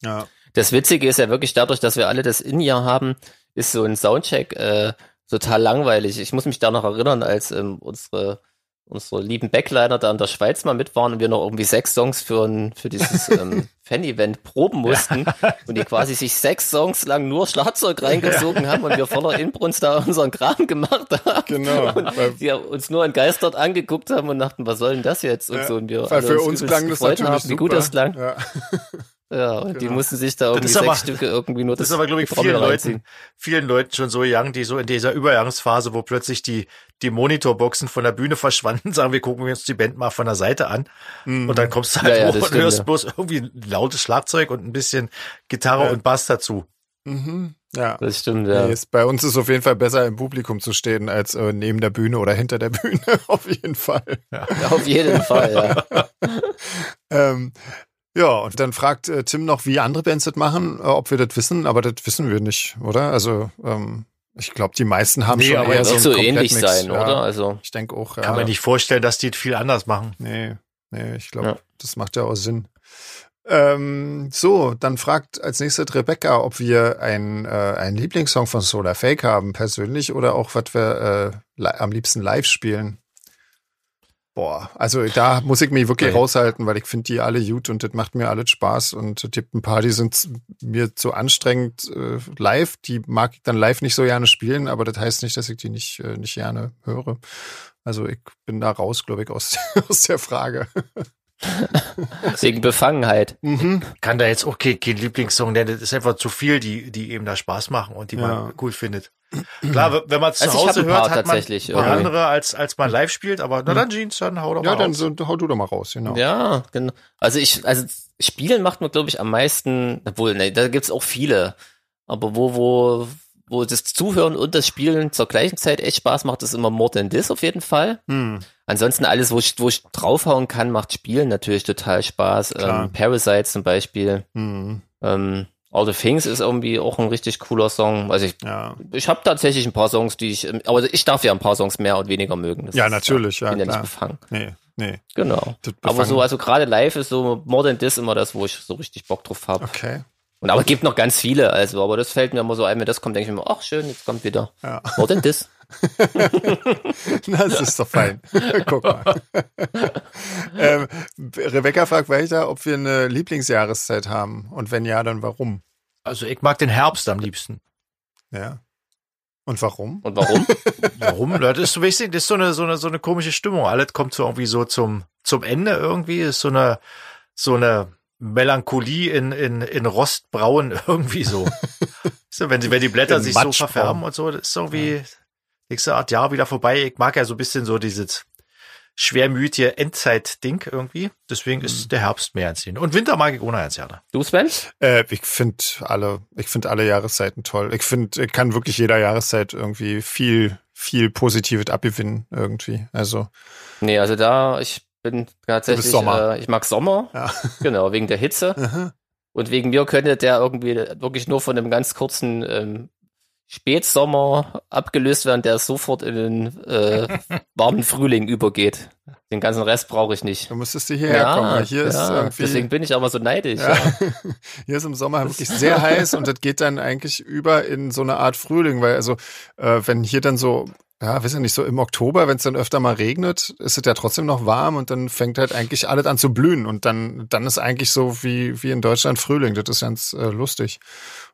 Ja. Das Witzige ist ja wirklich dadurch, dass wir alle das In-Ear haben, ist so ein Soundcheck äh, total langweilig. Ich muss mich da noch erinnern, als ähm, unsere unsere lieben Backliner da in der Schweiz mal mit waren und wir noch irgendwie sechs Songs für, ein, für dieses ähm, Fan-Event proben mussten und die quasi sich sechs Songs lang nur Schlagzeug reingezogen haben und wir voller Inbrunst da unseren Kram gemacht haben. Genau. Und die uns nur entgeistert angeguckt haben und dachten, was soll denn das jetzt? Und Ja, so und wir Weil für uns klang das natürlich haben, wie gut super. das klang. Ja. Ja, und die Genau. mussten sich da irgendwie sechs aber- Stücke irgendwie nur Das das, ist aber, glaube ich, die vielen reinziehen. Leuten, vielen Leuten schon so young, die so in dieser Übergangsphase, wo plötzlich die, die Monitorboxen von der Bühne verschwanden, sagen, wir gucken uns die Band mal von der Seite an. Und dann kommst du halt Ja, ja, hoch das und stimmt, hörst ja. bloß irgendwie ein lautes Schlagzeug und ein bisschen Gitarre Ja. und Bass dazu. Mhm. Ja. Das stimmt, ja. Nee, ist, bei uns ist es auf jeden Fall besser, im Publikum zu stehen, als äh, neben der Bühne oder hinter der Bühne. auf jeden Fall. Ja, Auf jeden Fall, ja. Ähm, ja, und dann fragt äh, Tim noch, wie andere Bands das machen, äh, ob wir das wissen, aber das wissen wir nicht, oder? Also, ähm, ich glaube, die meisten haben Nee, schon aber eher das so einen so ähnlich Komplettmix, sein, ja. oder? Also, Ich denke auch, ja. Kann man nicht vorstellen, dass die es viel anders machen. Nee, nee, ich glaube, Ja. das macht ja auch Sinn. Ähm, so, dann fragt als nächstes Rebecca, ob wir ein, äh, einen Lieblingssong von Solar Fake haben, persönlich, oder auch, was wir äh, am liebsten live spielen. Boah, also da muss ich mich wirklich Okay. raushalten, weil ich finde die alle gut und das macht mir alles Spaß und es gibt ein paar, die sind mir zu anstrengend äh, live, die mag ich dann live nicht so gerne spielen, aber das heißt nicht, dass ich die nicht, äh, nicht gerne höre. Also ich bin da raus, glaube ich, aus, aus der Frage. wegen Befangenheit. Mhm. Kann da jetzt auch kein, kein Lieblingssong nennen. Das ist einfach zu viel, die, die eben da Spaß machen und die Ja. man cool findet. Klar, wenn man es zu Also hab Hause hört, paar hat man tatsächlich irgendwie. andere, als, als man live spielt, aber na dann Jeans, dann hau doch Ja, mal dann raus. so, hau du doch mal raus, genau. Ja, genau. Also ich, also Spielen macht mir, glaube ich, am meisten, obwohl, ne, da gibt's auch viele. Aber wo, wo, wo das Zuhören und das Spielen zur gleichen Zeit echt Spaß macht, ist immer More Than This auf jeden Fall. Hm. Ansonsten alles, wo ich, wo ich draufhauen kann, macht Spielen natürlich total Spaß. Ähm, Parasite zum Beispiel. Hm. Ähm, All the Things ist irgendwie auch ein richtig cooler Song. Also ich, Ja. ich habe tatsächlich ein paar Songs, die ich, aber ich darf ja ein paar Songs mehr und weniger mögen. Das Ja, ist, natürlich, ja, bin ja nicht befangen. Nee, nee. Genau. Aber so, also gerade live ist so More Than This immer das, wo ich so richtig Bock drauf habe. Okay. Und aber gibt noch ganz viele, also, aber das fällt mir immer so ein, wenn das kommt, denke ich mir, ach schön, jetzt kommt wieder Ja. More Than This. Das ist doch fein. Guck mal. ähm, Rebecca fragt weiter, ob wir eine Lieblingsjahreszeit haben. Und wenn ja, dann warum? Also ich mag den Herbst am liebsten. Ja. Und warum? Und warum? Warum? das ist so, du, das ist so eine, so eine, so eine komische Stimmung. Alles kommt so irgendwie so zum, zum Ende irgendwie. Ist so eine, so eine Melancholie in, in, in Rostbraun irgendwie so. so wenn sie, wenn die Blätter In sich so verfärben und so, das ist irgendwie, nächste Art Jahr wieder vorbei. Ich mag ja so ein bisschen so dieses schwermütige Endzeit-Ding irgendwie. Deswegen ist der Herbst mehr anziehen. Und Winter mag ich ohne ganz gerne. Du, Sven? Äh, ich finde alle, ich finde alle Jahreszeiten toll. Ich finde, ich kann wirklich jeder Jahreszeit irgendwie viel, viel Positives abgewinnen irgendwie. Also, Nee, also da, ich bin tatsächlich, Sommer. Äh, ich mag Sommer, ja. genau, wegen der Hitze. Und wegen mir könnte der irgendwie wirklich nur von einem ganz kurzen ähm, Spätsommer abgelöst werden, der sofort in den äh, warmen Frühling übergeht. Den ganzen Rest brauche ich nicht. Du müsstest hierher kommen, weil hier ist irgendwie. deswegen bin ich aber so neidisch. Ja. Ja. Hier ist im Sommer wirklich sehr heiß und das geht dann eigentlich über in so eine Art Frühling, weil also äh, wenn hier dann so, ja, weiß ich nicht, so im Oktober, wenn es dann öfter mal regnet, ist es ja trotzdem noch warm und dann fängt halt eigentlich alles an zu blühen und dann dann ist eigentlich so wie wie in Deutschland Frühling. Das ist ganz äh, lustig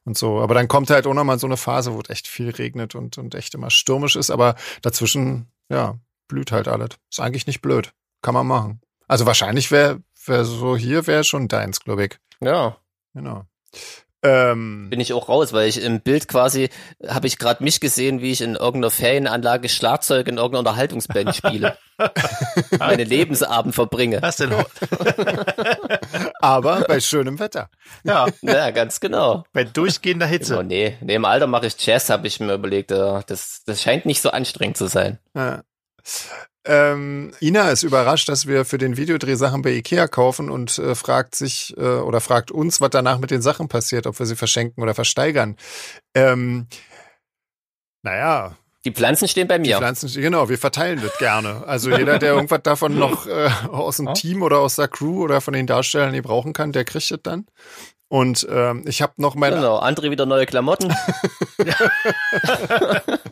und so. Aber dann kommt halt auch noch mal so eine Phase, wo es echt viel regnet und und echt immer stürmisch ist, aber dazwischen ja blüht halt alles. Ist eigentlich nicht blöd, kann man machen. Also wahrscheinlich wäre wär so hier wäre schon deins, glaube ich. ja, Genau. Ähm, bin ich auch raus, weil ich im Bild quasi, habe ich gerade mich gesehen, wie ich in irgendeiner Ferienanlage Schlagzeug in irgendeiner Unterhaltungsband spiele. Meine Lebensabend verbringe. Was denn? aber bei schönem Wetter. ja, Ja, ganz genau. bei durchgehender Oh, Hitze. nee, nee, im Alter mache ich Jazz, habe ich mir überlegt. äh, Das, das scheint nicht so anstrengend zu sein. Ja. Ähm, Ina ist überrascht, dass wir für den Videodreh Sachen bei Ikea kaufen und äh, fragt sich äh, oder fragt uns, was danach mit den Sachen passiert, ob wir sie verschenken oder versteigern. Ähm, naja, Die Pflanzen stehen bei die mir. Pflanzen, genau, wir verteilen das gerne. Also jeder, der irgendwas davon noch äh, aus dem Team oder aus der Crew oder von den Darstellern die brauchen kann, der kriegt das dann. Und ähm, ich habe noch meine Genau, André wieder neue Klamotten.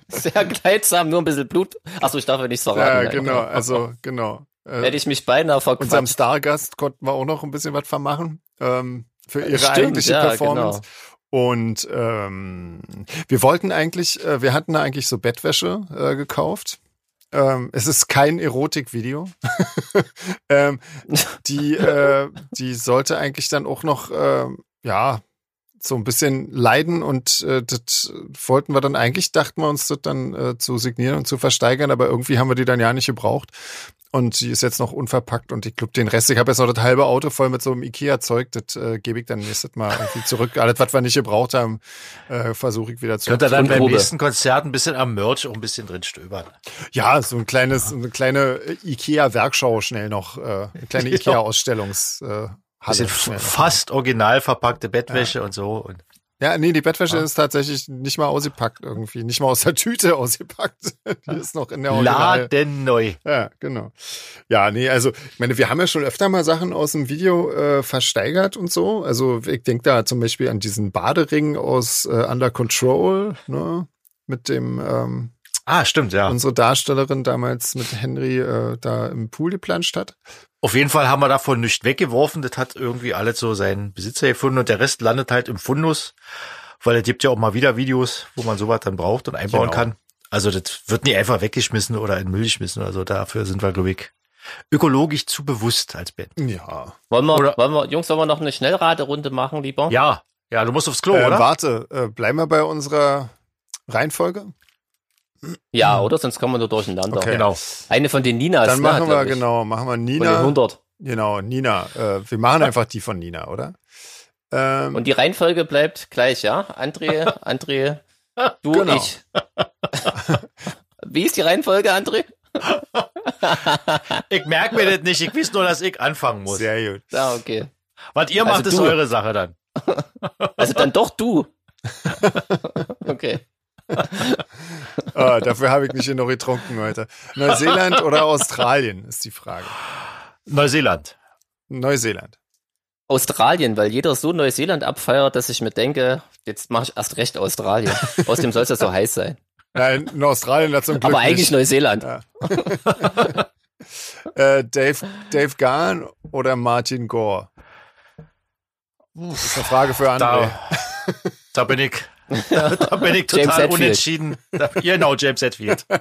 Sehr kleidsam, nur ein bisschen Blut. Achso, ich darf ja nichts verraten. ja genau, also genau. Äh, Hätte ich mich beinahe unserem verquatscht. Stargast konnten wir auch noch ein bisschen was vermachen ähm, für ihre Stimmt, eigentliche ja, Performance. Und ähm, wir wollten eigentlich, äh, wir hatten da eigentlich so Bettwäsche äh, gekauft. Ähm, es ist kein Erotikvideo. ähm, die, äh, die sollte eigentlich dann auch noch, äh, ja, so ein bisschen leiden und äh, das wollten wir dann eigentlich, dachten wir uns das dann äh, zu signieren und zu versteigern, aber irgendwie haben wir die dann ja nicht gebraucht. Und die ist jetzt noch unverpackt und ich glaube den Rest, ich habe jetzt noch das halbe Auto voll mit so einem Ikea-Zeug, das äh, gebe ich dann nächstes Mal irgendwie zurück. Alles, was wir nicht gebraucht haben, äh, versuche ich wieder zu. Könnt ihr dann beim nächsten Konzert ein bisschen am Merch auch ein bisschen drin stöbern. Ja, so ein kleines, eine kleine Ikea-Werkschau schnell noch, äh, eine kleine Ja. Ikea-Ausstellungs. Äh, Bisschen schnell noch. fast original verpackte Bettwäsche und so. Und Ja, nee, die Bettwäsche Ja. ist tatsächlich nicht mal ausgepackt irgendwie, nicht mal aus der Tüte ausgepackt. Die ist noch in der Original. Laden neu. Ja, genau. Ja, nee, also ich meine, wir haben ja schon öfter mal Sachen aus dem Video äh, versteigert und so. Also ich denke da zum Beispiel an diesen Badering aus äh, Under Control, ne? Mit dem ähm, Ah, stimmt, ja. unsere Darstellerin damals mit Henry äh, da im Pool geplanscht hat. Auf jeden Fall haben wir davon nicht weggeworfen. Das hat irgendwie alles so seinen Besitzer gefunden und der Rest landet halt im Fundus, weil es gibt ja auch mal wieder Videos, wo man sowas dann braucht und einbauen Genau. kann. Also das wird nie einfach weggeschmissen oder in Müll geschmissen. Also dafür sind wir, glaube ich, ökologisch zu bewusst als Band. Ja. Wollen wir, Oder- wollen wir, Jungs, wollen wir noch eine Schnellraterunde machen, lieber? Ja, ja, du musst aufs Klo, Äh, oder? warte, äh, bleiben wir bei unserer Reihenfolge? Ja, oder? Sonst kommen wir nur durcheinander. Okay. Genau. Eine von den Ninas. Dann ne, machen wir, glaub ich. genau, machen wir Von den Nina. 100. Genau, Nina. Äh, wir machen einfach die von Nina, oder? Ähm, Und die Reihenfolge bleibt gleich, ja? André, André, du, Genau. ich. Wie ist die Reihenfolge, André? Ich merke mir das nicht. Ich weiß nur, dass ich anfangen muss. sehr gut. Ja, okay. Was ihr Also macht, ist du. eure Sache dann. Also dann doch du. okay. Ah, dafür habe ich nicht genug getrunken heute. Neuseeland oder Australien ist die Frage. Neuseeland. Neuseeland. Australien, weil jeder so Neuseeland abfeiert, dass ich mir denke, jetzt mache ich erst recht Australien. Außerdem soll es ja so heiß sein. Nein, in Australien hat zum Glück Aber eigentlich nicht. Neuseeland. Ja. Äh, Dave, Dave Gahn oder Martin Gore? Das ist eine Frage für André. Da, da bin ich, da bin ich total unentschieden. Da, genau, James Hetfield.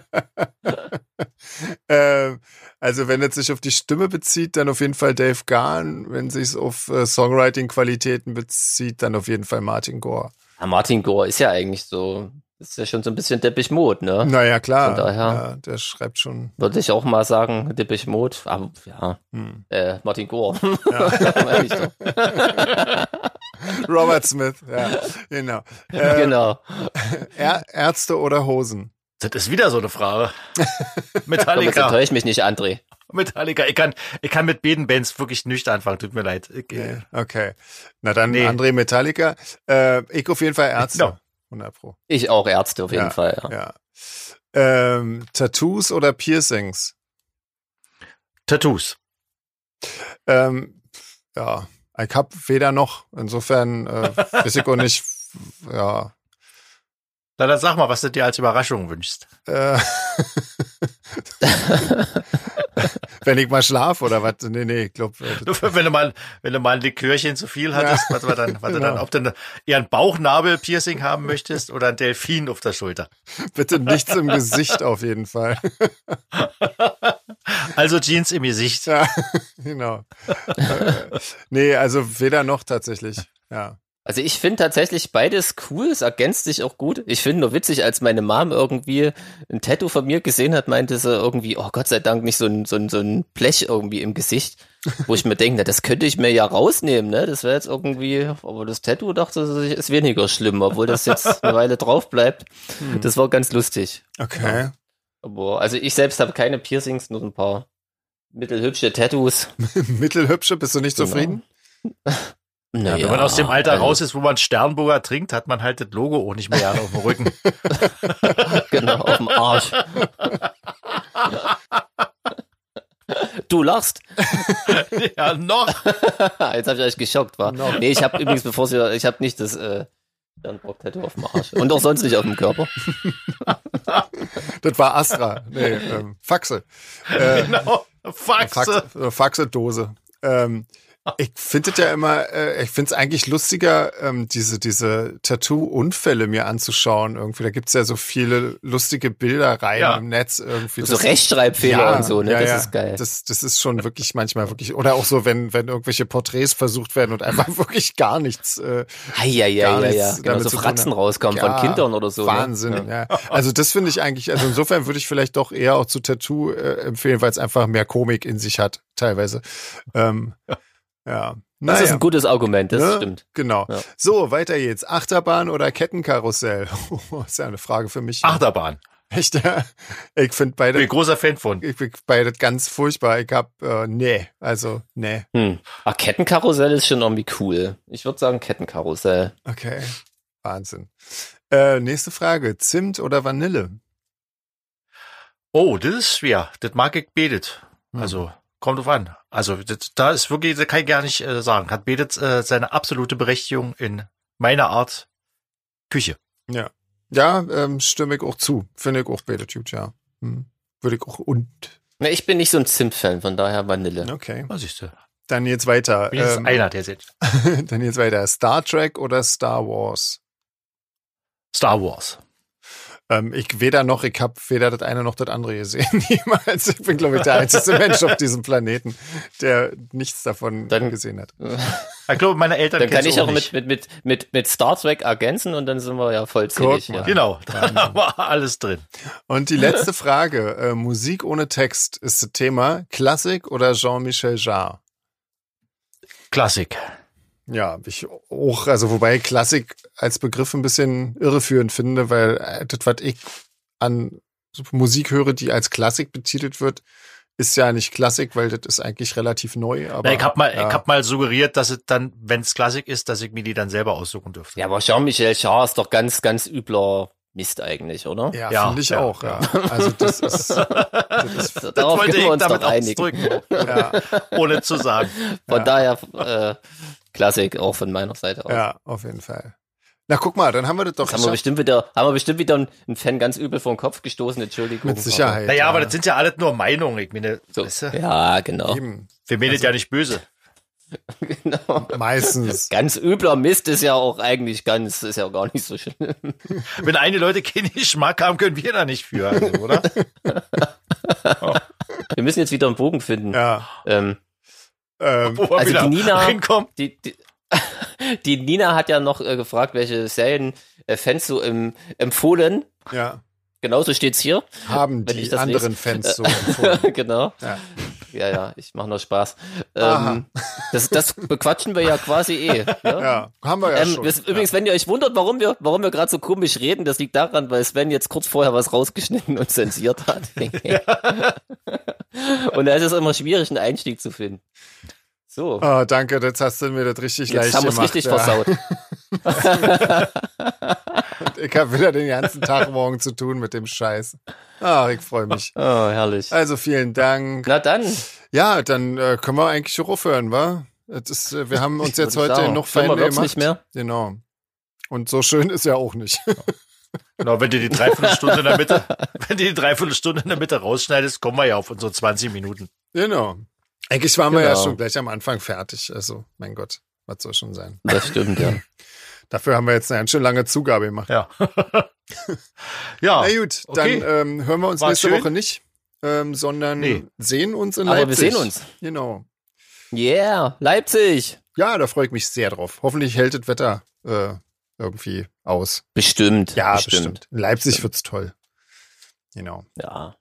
Ähm, also wenn es sich auf die Stimme bezieht, dann auf jeden Fall Dave Gahn. Wenn es sich auf äh, Songwriting-Qualitäten bezieht, dann auf jeden Fall Martin Gore. Ja, Martin Gore ist ja eigentlich so, ist ja schon so ein bisschen Deppich Mode, ne? Naja, klar. Von daher- Ja, der schreibt schon. Würde ich auch mal sagen, Deppich Mode. Aber ja, Hm. äh, Martin Gore. Ja. Ich. Robert Smith, ja, genau. Äh, genau. Ä Ärzte oder Hosen? Das ist wieder so eine Frage. Komm, jetzt Metallica. enttäusch mich nicht, André. Metallica. Ich kann, ich kann mit beiden Bands wirklich nicht anfangen. Tut mir leid. Ich, äh, Nee. Okay. Na dann Nee. André Metallica. Äh, ich auf jeden Fall Ärzte. Genau. 100 Pro. Ich auch Ärzte auf jeden Ja, Fall. Ja. Ja. Ähm, Tattoos oder Piercings? Tattoos. Ähm, ja, ich hab weder noch. Insofern äh, weiß ich auch nicht. Ja. Na, dann sag mal, was du dir als Überraschung wünschst. Äh, wenn ich mal schlaf oder was? Nee, nee, ich glaube. Äh, wenn du mal, wenn du mal ein Likörchen zu viel hattest, was wir dann, was du Genau. dann, ob du eher ein Bauchnabel-Piercing haben möchtest oder ein Delfin auf der Schulter. bitte nichts im Gesicht auf jeden Fall. Also Jeans im Gesicht. Ja, genau. äh, nee, also weder noch tatsächlich. Ja. Also ich finde tatsächlich beides cool, es ergänzt sich auch gut. Ich finde nur witzig, als meine Mom irgendwie ein Tattoo von mir gesehen hat, meinte sie irgendwie, oh Gott sei Dank nicht so ein, so ein, so ein Blech irgendwie im Gesicht, wo ich mir denke, na, das könnte ich mir ja rausnehmen, ne? Das wäre jetzt irgendwie, aber das Tattoo dachte sie, ist weniger schlimm, obwohl das jetzt eine Weile drauf bleibt. Das war ganz lustig. Okay. Aber also ich selbst habe keine Piercings, nur ein paar mittelhübsche Tattoos. Mittelhübsche, bist du nicht Genau. zufrieden? Ja, Naja, wenn man aus dem Alter also- raus ist, wo man Sternburger trinkt, hat man halt das Logo auch nicht mehr auf dem Rücken. Genau, auf dem Arsch. du lachst. ja, noch. Jetzt habe ich euch geschockt, war. Noch. Nee, ich habe übrigens, bevor sie, ich habe nicht das äh, Sternbock-Tattoo auf dem Arsch. Und auch sonst nicht auf dem Körper. Das war Astra. Nee, ähm, Faxe. Äh, Genau. Faxe. Faxe, äh, Faxe-Dose. Ähm, ich finde es ja immer, äh, ich finde es eigentlich lustiger, ähm, diese, diese Tattoo-Unfälle mir anzuschauen. Irgendwie, da gibt's ja so viele lustige Bilder rein Ja. im Netz irgendwie. So Das- Rechtschreibfehler Ja, und so, ne? ja, das ja. ist geil. Das, das ist schon wirklich manchmal wirklich, oder auch so, wenn, wenn irgendwelche Porträts versucht werden und einfach wirklich gar nichts, äh, Ja, ja, ja, gar ja, nichts ja. Genau, so Fratzen rauskommen Ja, von Kindern oder so. Wahnsinn, Ne? ja. Also das finde ich eigentlich, also insofern würde ich vielleicht doch eher auch zu Tattoo äh, empfehlen, weil es einfach mehr Komik in sich hat, teilweise. Ähm, ja. Das ist ein gutes Argument, das Ne? stimmt. Genau. Ja. So, weiter jetzt. Achterbahn oder Kettenkarussell? Oh, ist ja eine Frage für mich. Achterbahn. Echt, ja. Ich finde Bin beide, ein großer Fan von. ich find beide ganz furchtbar. Ich hab, äh, nee, also, nee. Hm. Ah, Kettenkarussell ist schon irgendwie cool. Ich würde sagen Kettenkarussell. Okay. Wahnsinn. Äh, nächste Frage. Zimt oder Vanille? Oh, das ist schwer. Das mag ich betet. Hm. Also, kommt drauf an. Also, das, da ist wirklich, das kann ich gar nicht äh, sagen. Hat betet äh, seine absolute Berechtigung in meiner Art Küche. Ja. Ja, ähm, stimme ich auch zu. Finde ich auch gut, ja. Hm. Würde ich auch und. Na, ich bin nicht so ein Zimt-Fan, von daher Vanille. Okay. Was siehst du? Dann jetzt weiter. Bin Ähm, einer, der sieht. dann jetzt weiter. Star Trek oder Star Wars? Star Wars. Ähm, ich weder noch, ich habe weder das eine noch das andere gesehen. Niemals. Ich bin, glaube ich, der einzige Mensch auf diesem Planeten, der nichts davon Dann- gesehen hat. Ich glaube, meine Eltern Dann kann ich auch nicht. mit, mit, mit, mit, mit Star Trek ergänzen und dann sind wir ja vollzählig. Ja. Genau, da war alles drin. Und die letzte Frage. Äh, Musik ohne Text ist das Thema. Klassik oder Jean-Michel Jarre? Klassik. Ja, ich auch, also wobei Klassik als Begriff ein bisschen irreführend finde, weil äh, das, was ich an Musik höre, die als Klassik betitelt wird, ist ja nicht Klassik, weil das ist eigentlich relativ neu. Aber Na, ich habe mal, ja. ich hab mal suggeriert, dass es dann, wenn es Klassik ist, dass ich mir die dann selber aussuchen dürfte. Ja, aber Jean-Michel Jarre ist doch ganz, ganz übler Mist eigentlich, oder? Ja, Ja, finde ich ja, auch, ja. Also das ist, das ist D- Darauf wir uns doch einigen. ausdrücken, ja, ohne zu sagen. Von Ja. daher äh, Klassik auch von meiner Seite aus. ja, auf jeden Fall. Na, guck mal, dann haben wir das doch Jetzt haben wir bestimmt wieder, haben wir bestimmt wieder einen Fan ganz übel vor den Kopf gestoßen, Entschuldigung. Mit Sicherheit. Naja, aber das sind ja alles nur Meinungen. Ich meine, So. weißt du, Ja, genau. Eben. wir meinen Also ja nicht böse. genau. Meistens. Ganz übler Mist ist ja auch eigentlich ganz, ist ja gar nicht so schlimm. Wenn eine Leute keinen Geschmack haben, können wir da nicht für, also, oder? Wir müssen jetzt wieder einen Bogen finden. Ja. Ähm, Ähm, Wo wir Also die Nina- hinkommen. die, die, die Nina hat ja noch äh, gefragt, welche Serien äh, Fans so im, empfohlen. ja. Genauso steht's hier. Haben Wenn ich die anderen Fans so empfunden. genau. Ja. Ja, ja, ich mache nur Spaß. Ähm, das, das bequatschen wir ja quasi eh. Ja? Ja, haben wir ja Ähm, schon. übrigens, wenn ihr euch wundert, warum wir, warum wir gerade so komisch reden, das liegt daran, weil Sven jetzt kurz vorher was rausgeschnitten und zensiert hat. und da ist es immer schwierig, einen Einstieg zu finden. So, Oh, danke, jetzt hast du mir das richtig jetzt leicht haben wir es gemacht. richtig ja. versaut. Ich habe wieder den ganzen Tag morgen zu tun mit dem Scheiß. Ach, ich freue mich. Oh, herrlich. Also vielen Dank. Na dann, Ja, dann äh, können wir eigentlich schon aufhören, wa? Ist, äh, wir haben uns jetzt heute sagen. noch wird's gemacht. nicht mehr. Genau. Und so schön ist ja auch nicht. Genau, wenn du die Dreiviertelstunde in der Mitte, wenn du die Dreiviertelstunde in der Mitte rausschneidest, kommen wir ja auf unsere 20 Minuten. genau. Eigentlich waren wir ja Genau. schon gleich am Anfang fertig. Also, mein Gott, was soll schon sein. das stimmt, ja. Dafür haben wir jetzt eine ganz schön lange Zugabe gemacht. Ja. ja. Na gut, okay. dann ähm, hören wir uns War nächste schön. Woche nicht, ähm, sondern Nee. sehen uns in Aber wir Leipzig. sehen uns. Genau. Yeah, Leipzig. Ja, da freue ich mich sehr drauf. Hoffentlich hält das Wetter äh, irgendwie aus. Bestimmt. Ja, bestimmt. bestimmt. In Leipzig wird's toll. Genau. Ja.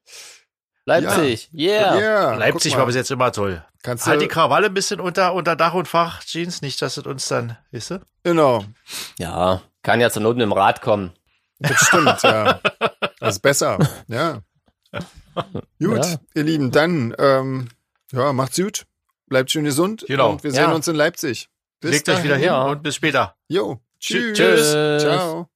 Leipzig, yeah. Ja, Leipzig war bis jetzt immer toll. Kannst Halt du, die Krawalle ein bisschen unter, unter Dach und Fach, Jeans, nicht, dass es uns dann, weißt du? Genau, Ja, kann ja zur Not mit dem Rad kommen. das stimmt, ja. Das ist besser, ja. Gut, Ja. ihr Lieben, dann, ähm, ja, macht's gut. Bleibt schön gesund. Genau. Und wir sehen Ja. uns in Leipzig. Bis Legt euch wieder dahin. hin ja. und bis später. Jo, tschüss. Tschüss. Ciao.